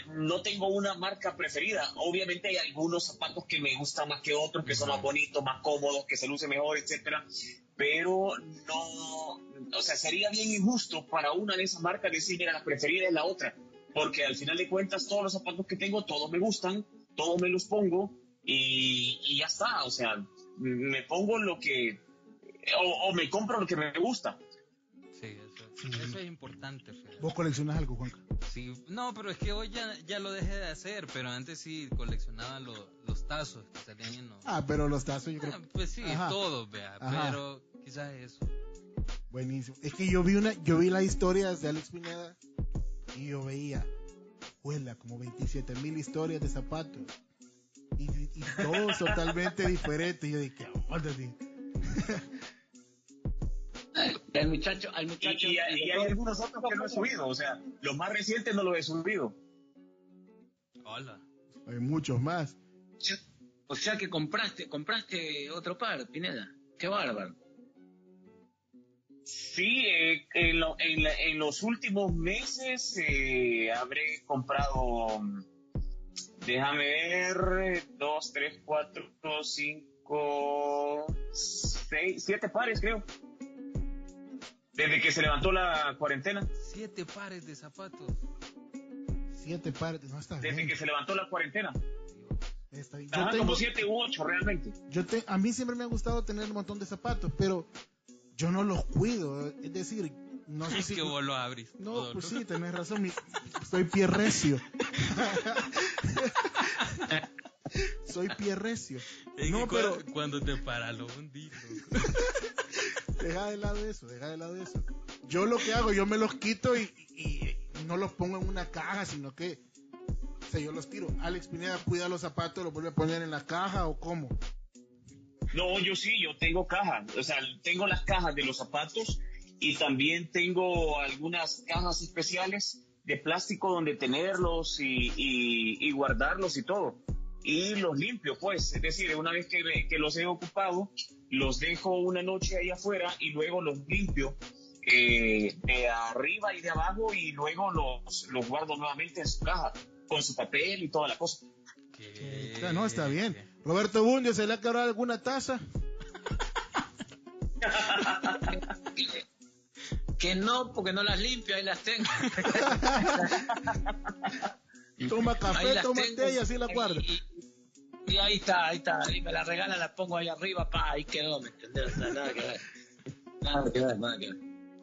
no tengo una marca preferida. Obviamente hay algunos zapatos que me gustan más que otros, que son más bonitos, más cómodos, que se lucen mejor, etcétera. Pero no, o sea, sería bien injusto para una de esas marcas decir, mira, la preferida es la otra. Porque al final de cuentas, todos los zapatos que tengo, todos me gustan, todos me los pongo y, y ya está. O sea, me pongo lo que, o, o me compro lo que me gusta. Sí, eso, eso es importante. Fede. ¿Vos coleccionas algo, Juanca? Sí, no, pero es que hoy ya, ya lo dejé de hacer, pero antes sí coleccionaba lo- los tazos que salían en los... Ah, pero los tazos yo creo Ah, pues sí, Ajá. todos, vea. Ajá. Pero Quizás eso. Buenísimo. Es que yo vi una, yo vi las historias de Alex Pineda y yo veía, huela, como 27 mil historias de zapatos. Y, y todos totalmente diferentes. Y yo dije, ¿qué onda, tío? El muchacho, al Y, muchacho. y- y hay algunos otros que no he subido, o sea, los más recientes no los he subido. Hola. Hay muchos más. O sea que compraste, compraste otro par, Pineda. Qué bárbaro. Sí, eh, en, lo- en la- en los últimos meses eh, habré comprado, mm, déjame ver, dos, tres, cuatro, cinco, seis, siete pares creo. Desde que se levantó la cuarentena, Siete pares de zapatos. Siete pares. No está desde bien. que se levantó la cuarentena. Está bien. Yo Ajá, tengo- como siete u ocho realmente. yo te, a mí siempre me ha gustado tener un montón de zapatos, pero yo no los cuido. Es decir, no sé Es si. que vos lo abrís. No, todo, pues sí, tenés razón. mi- soy pie recio. soy pie recio. Es No, pero cu- Cuando te para lo hundís, deja de lado eso, deja de lado eso. Yo lo que hago, yo me los quito y, y no los pongo en una caja, sino que o sea, yo los tiro. Alex Pineda cuida los zapatos, los vuelve a poner en la caja o cómo. No, yo sí, yo tengo caja. O sea, tengo las cajas de los zapatos y también tengo algunas cajas especiales de plástico donde tenerlos y, y- y guardarlos y todo. Y los limpio, pues. Es decir, una vez que, que los he ocupado, los dejo una noche ahí afuera y luego los limpio eh, de arriba y de abajo y luego los, los guardo nuevamente en su caja con su papel y toda la cosa. No, está bien. Roberto Bundio, ¿se le ha quebrado alguna taza? Que, no, porque no las limpio, ahí las tengo. Toma café, toma té y así la guarda. Y, y ahí está, ahí está. Ahí me la regala, la pongo ahí arriba, pa, ahí quedó, ¿me entendés? O sea, nada que ver. Nada que ver, nada que ver.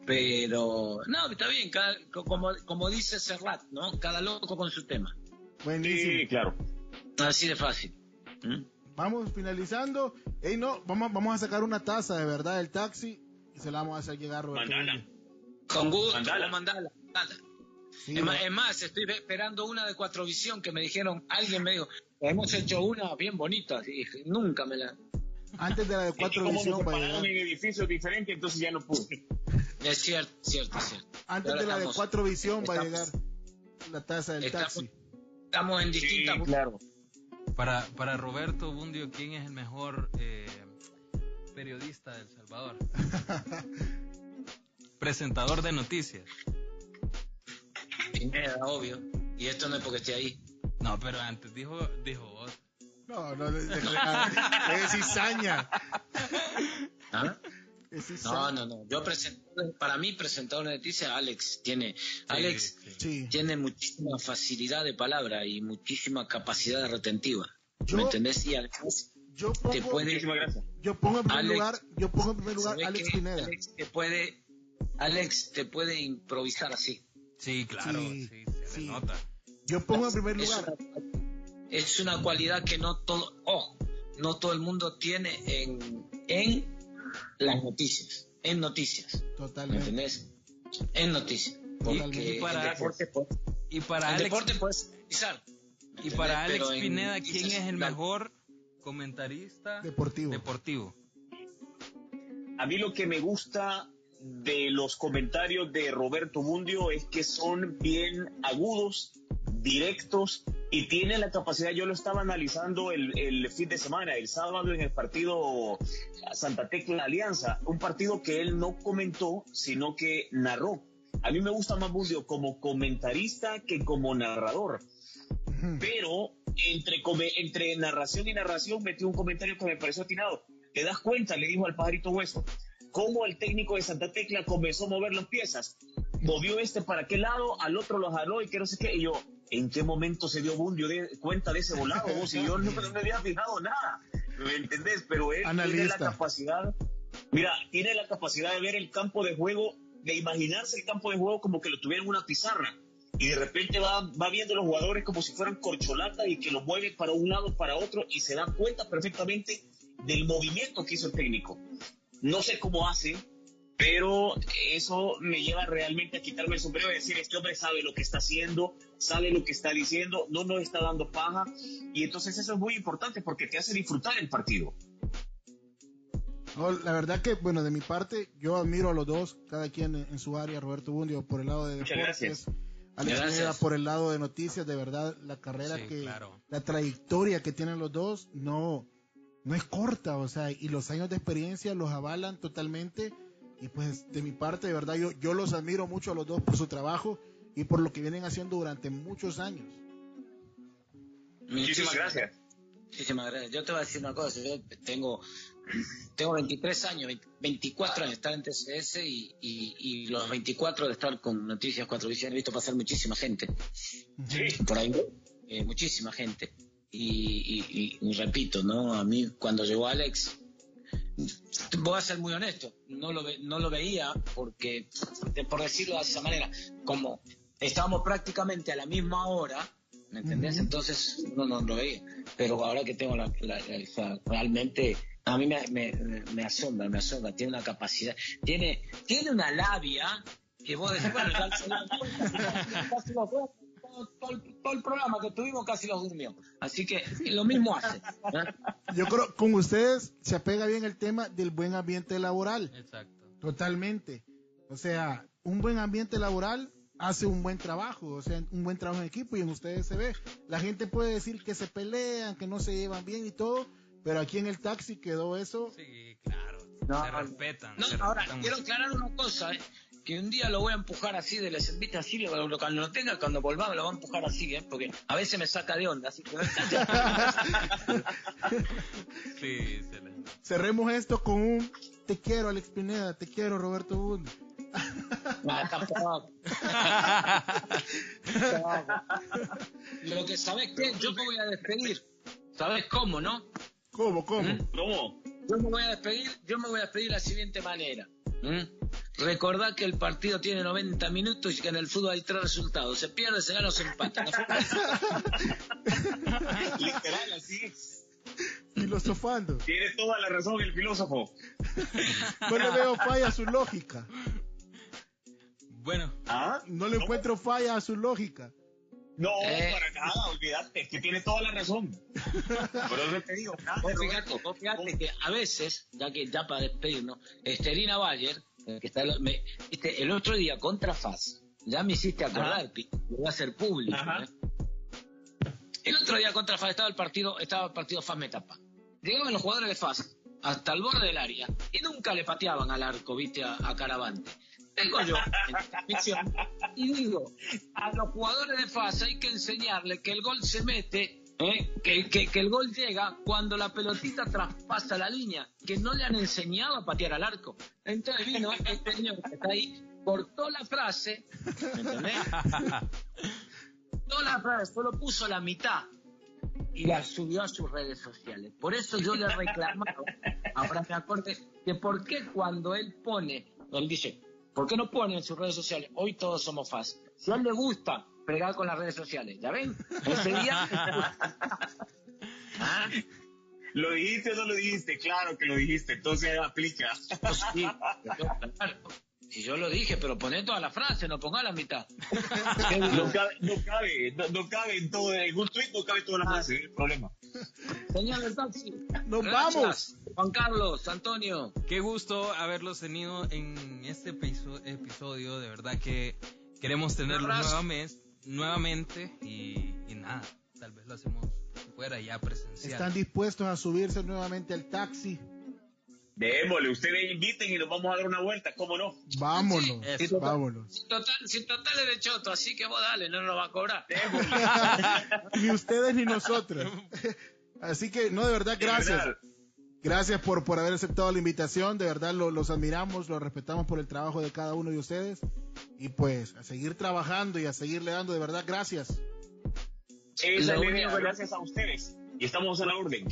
Pero, no, está bien, cada- co- como, como dice Serrat, ¿no? Cada loco con su tema. Buenísimo. Sí, claro. Así de fácil. ¿Mm? Vamos finalizando. Ey, no, vamos, vamos a sacar una taza de verdad del taxi y se la vamos a hacer llegar a Roberto Mandala. Con gusto, Mandala. mandala. mandala. Sí, es, más, no. es más, estoy esperando una de Cuatro Visión que me dijeron, alguien me dijo, hemos hecho una bien bonita. Y dije, nunca me la... Antes de la de cuatro como visión va a separaron llegar. en edificios diferentes, entonces ya no pude. Es cierto, cierto, cierto. Antes de la de cuatro visión va a llegar la taza del estamos- taxi. Estamos en Sí, distintas... claro. Para, para Roberto Bundio, ¿quién es el mejor eh, periodista de El Salvador? Presentador de noticias. Pineda, obvio. Y esto no es porque esté ahí. No, pero antes dijo, dijo vos. No, no, es cizaña. ¿Ah? No, no, no. Yo para mí, presentador de noticias, Alex tiene, Alex Sí, sí. Sí. tiene muchísima facilidad de palabra y muchísima capacidad retentiva. Yo- ¿Me entendés? Y además Yo te pongo, puede, Muchísimas gracias. yo pongo en primer Alex- lugar, yo pongo en primer se lugar ve Alex que Pineda. Alex te puede, Alex te puede improvisar así. Sí, claro, Sí, sí, se le nota. Yo pongo en primer Es lugar. una, es una cualidad que no todo, ojo, no todo el mundo tiene en, en las noticias, en noticias. ¿Me Totalmente. entendés? En noticias. Porque y para- en deporte, pues, Y para Alex, deporte puedes improvisar. y para ¿entendés? Alex Pero en Pineda, ¿quién es el mejor comentarista Deportivo. deportivo? A mí lo que me gusta de los comentarios de Roberto Bundio es que son bien agudos, directos y tiene la capacidad, yo lo estaba analizando el, el fin de semana, el sábado en el partido Santa Tecla Alianza, un partido que él no comentó, sino que narró. A mí me gusta más Bundio como comentarista que como narrador pero entre, entre narración y narración metió un comentario que me pareció atinado. ¿Te das cuenta? Le dijo al pajarito hueso. ¿Cómo el técnico de Santa Tecla comenzó a mover las piezas? Movió este para qué lado, al otro lo jaló y que no sé qué. Y yo, ¿en qué momento se dio Bundio de, cuenta de ese volado? vos? Y yo no, no me había fijado nada. ¿Me entendés? Pero él tiene la Analista. capacidad, mira, tiene la capacidad de ver el campo de juego, de imaginarse el campo de juego como que lo tuviera en una pizarra y de repente va, va viendo los jugadores como si fueran corcholatas y que los mueve para un lado, para otro y se da cuenta perfectamente del movimiento que hizo el técnico. No sé cómo hace, pero eso me lleva realmente a quitarme el sombrero y decir, este hombre sabe lo que está haciendo, sabe lo que está diciendo, no nos está dando paja, y entonces eso es muy importante porque te hace disfrutar el partido. No, la verdad que, bueno, de mi parte, yo admiro a los dos, cada quien en, en su área, Roberto Bundio por el lado de Muchas deportes, gracias. Alex por el lado de noticias, de verdad, la carrera Sí, que, claro. la trayectoria que tienen los dos no, no es corta, o sea, y los años de experiencia los avalan totalmente, y pues de mi parte, de verdad, yo, yo los admiro mucho a los dos por su trabajo y por lo que vienen haciendo durante muchos años. Muchísimas gracias. Muchísimas gracias. Yo te voy a decir una cosa. Yo tengo, tengo 23 años, 20 24 años de estar en TCS y, y, y los 24 de estar con Noticias 4 Visión. He visto pasar muchísima gente. Sí. Por ahí, eh, muchísima gente. Y, y- y- y repito, ¿no? A mí, cuando llegó Alex, voy a ser muy honesto, no lo, ve- no lo veía porque, de- por decirlo de esa manera, como estábamos prácticamente a la misma hora, ¿me entendés? Ujú. Entonces uno no lo veía. Pero ahora que tengo la, la- la- realmente a mí me, me, me asombra, me asombra, tiene una capacidad, tiene, tiene una labia que vos decís, bueno, ya se da todo, todo el, todo el programa que tuvimos casi los durmió. Así que lo mismo hace. ¿eh? Yo creo con ustedes se apega bien el tema del buen ambiente laboral. Exacto. Totalmente. O sea, un buen ambiente laboral hace un buen trabajo, o sea, un buen trabajo en equipo y en ustedes se ve. La gente puede decir que se pelean, que no se llevan bien y todo, pero aquí en el taxi quedó eso. Sí, claro. No, se respetan. No, se ahora, respetan quiero aclarar una cosa, ¿eh? Que un día lo voy a empujar así de les invita así, lo, lo- cuando lo tenga, cuando volvamos lo voy a empujar así, ¿eh? porque a veces me saca de onda, así que Sí, se le- Cerremos esto con un te quiero Alex Pineda, te quiero Roberto Bund. Ah, tampoco. Lo que sabes que yo me voy a despedir, ¿sabes cómo, no? ¿Cómo, cómo? ¿Mm? ¿Cómo? Yo me voy a despedir, yo me voy a despedir de la siguiente manera. ¿Mm? Recordad que el partido tiene 90 minutos y que en el fútbol hay tres resultados. Se pierde, se gana o se empata. Literal, así es. Filosofando. Tiene toda la razón el filósofo. No le veo falla a su lógica. Bueno, ¿Ah? No le encuentro falla a su lógica. No, Eh. para nada, olvídate, es que tiene toda la razón. Por eso te digo, nada, Vos fíjate, vos fíjate que a veces, ya que ya para despedirnos, Esterina Bayer, que está, me- viste, el otro día contra FAS, ya me hiciste acordar, lo voy a hacer público. ¿eh? El otro día contra FAS estaba el partido, estaba el partido FAS Metapa. Llegaban los jugadores de FAS hasta el borde del área y nunca le pateaban al arco, viste, a, a Caravante. Vengo yo en la transmisión y digo, a los jugadores de FAS hay que enseñarle que el gol se mete, ¿eh? que, que- que el gol llega cuando la pelotita traspasa la línea, que no le han enseñado a patear al arco. Entonces vino este señor que está ahí, cortó la frase. Cortó la frase, solo puso la mitad y la subió a sus redes sociales. Por eso yo le reclamaba, ahora me acordé, que por qué cuando él pone, él dice, ¿por qué no pone en sus redes sociales, hoy todos somos fans? Si a él le gusta fregar con las redes sociales, ¿ya ven? Ese día... Ah, ¿Lo dijiste o no lo dijiste? Claro que lo dijiste, entonces aplica. pues sí, pero claro, Si yo lo dije, pero poné toda la frase, no ponga la mitad. No cabe, no cabe, no, no cabe en todo, en un tweet no cabe toda la frase, es el problema. Señor del taxi. ¡Nos gracias. vamos! Juan Carlos, Antonio. qué gusto haberlos tenido en este episo- episodio. De verdad que queremos tenerlos nuevamente, nuevamente y, y nada, tal vez lo hacemos fuera ya presencial. ¿Están dispuestos a subirse nuevamente al taxi? Démosle, ustedes inviten y nos vamos a dar una vuelta, ¿cómo no? Vámonos, Eso. vámonos. Sin total, sin total es de choto, así que vos dale, no nos lo va a cobrar. ni ustedes ni nosotros. Así que, no, de verdad, De gracias. verdad. Gracias por, por haber aceptado la invitación. De verdad, lo- los admiramos, los respetamos por el trabajo de cada uno de ustedes. Y pues, a seguir trabajando y a seguirle dando, de verdad, gracias. Esa único- gracias a ustedes. Y estamos a la orden.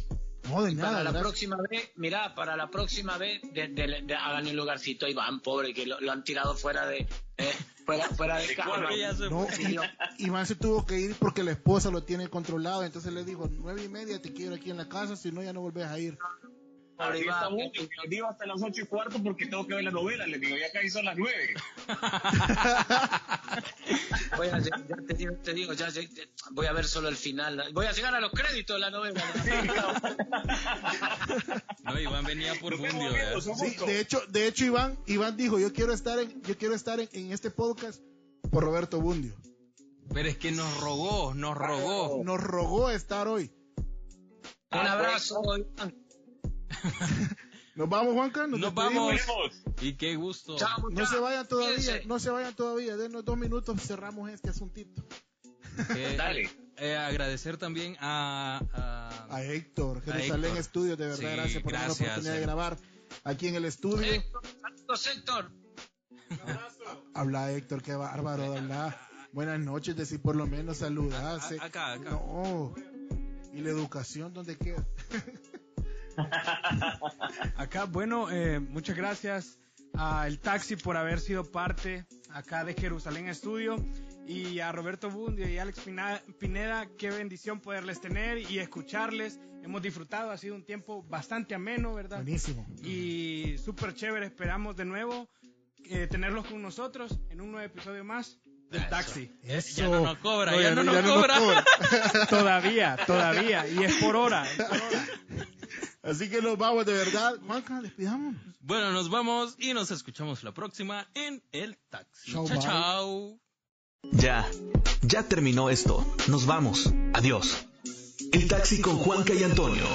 No, de Para la gracias. próxima vez, mirá, para la próxima vez, de, de- de- hagan un lugarcito a Iván, pobre, que lo, lo han tirado fuera de, eh, fuera, fuera de ¿De cámara. No, Iván se tuvo que ir porque la esposa lo tiene controlado. Entonces le dijo, nueve y media te quiero aquí en la casa, si no ya no volvés a ir. Así estamos, yo digo hasta las ocho y cuarto porque tengo que ver la novela. Les digo, ya casi son las nueve. Voy a, ya te digo, te digo, ya, voy a ver solo el final. Voy a llegar a los créditos de la novela. No, Iván venía por gusto. de hecho, de hecho Iván, Iván dijo, yo quiero estar en, yo quiero estar en, en este podcast por Roberto Bundio. Pero es que nos rogó, nos rogó. Nos rogó estar hoy. Un abrazo, Iván. Nos vamos, Juanca. Nos, Nos vamos. Y qué gusto. Chao, No se vayan todavía, Cuídense. no se vayan todavía. Denos dos minutos, cerramos este asuntito. Eh, Dale. eh, agradecer también a, a- A Héctor, Jerusalén Héctor. Estudios, de verdad, Sí, gracias por gracias, la oportunidad de eh. grabar aquí en el estudio. Héctor, saludos, Héctor. Habla Héctor, qué bárbaro, habla. Buenas noches, decir por lo menos saludarse. A- acá, acá. No. ¿Y la educación dónde queda? Acá, bueno, eh, muchas gracias a El Taxi por haber sido parte acá de Jerusalén Estudio y a Roberto Bundio y Alex Pineda, qué bendición poderles tener y escucharles. Hemos disfrutado, ha sido un tiempo bastante ameno, ¿verdad? Buenísimo. Y súper chévere, esperamos de nuevo eh, tenerlos con nosotros en un nuevo episodio más del Eso. Taxi. Eso. Ya no nos cobra, No, ya, no, nos cobra. todavía, todavía, y es por hora. es por hora. Así que nos vamos de verdad. Juanca, despidamos. Bueno, nos vamos y nos escuchamos la próxima en el taxi. Chao, chao. chao. Ya, ya terminó esto. Nos vamos. Adiós. El taxi con Juanca y Antonio.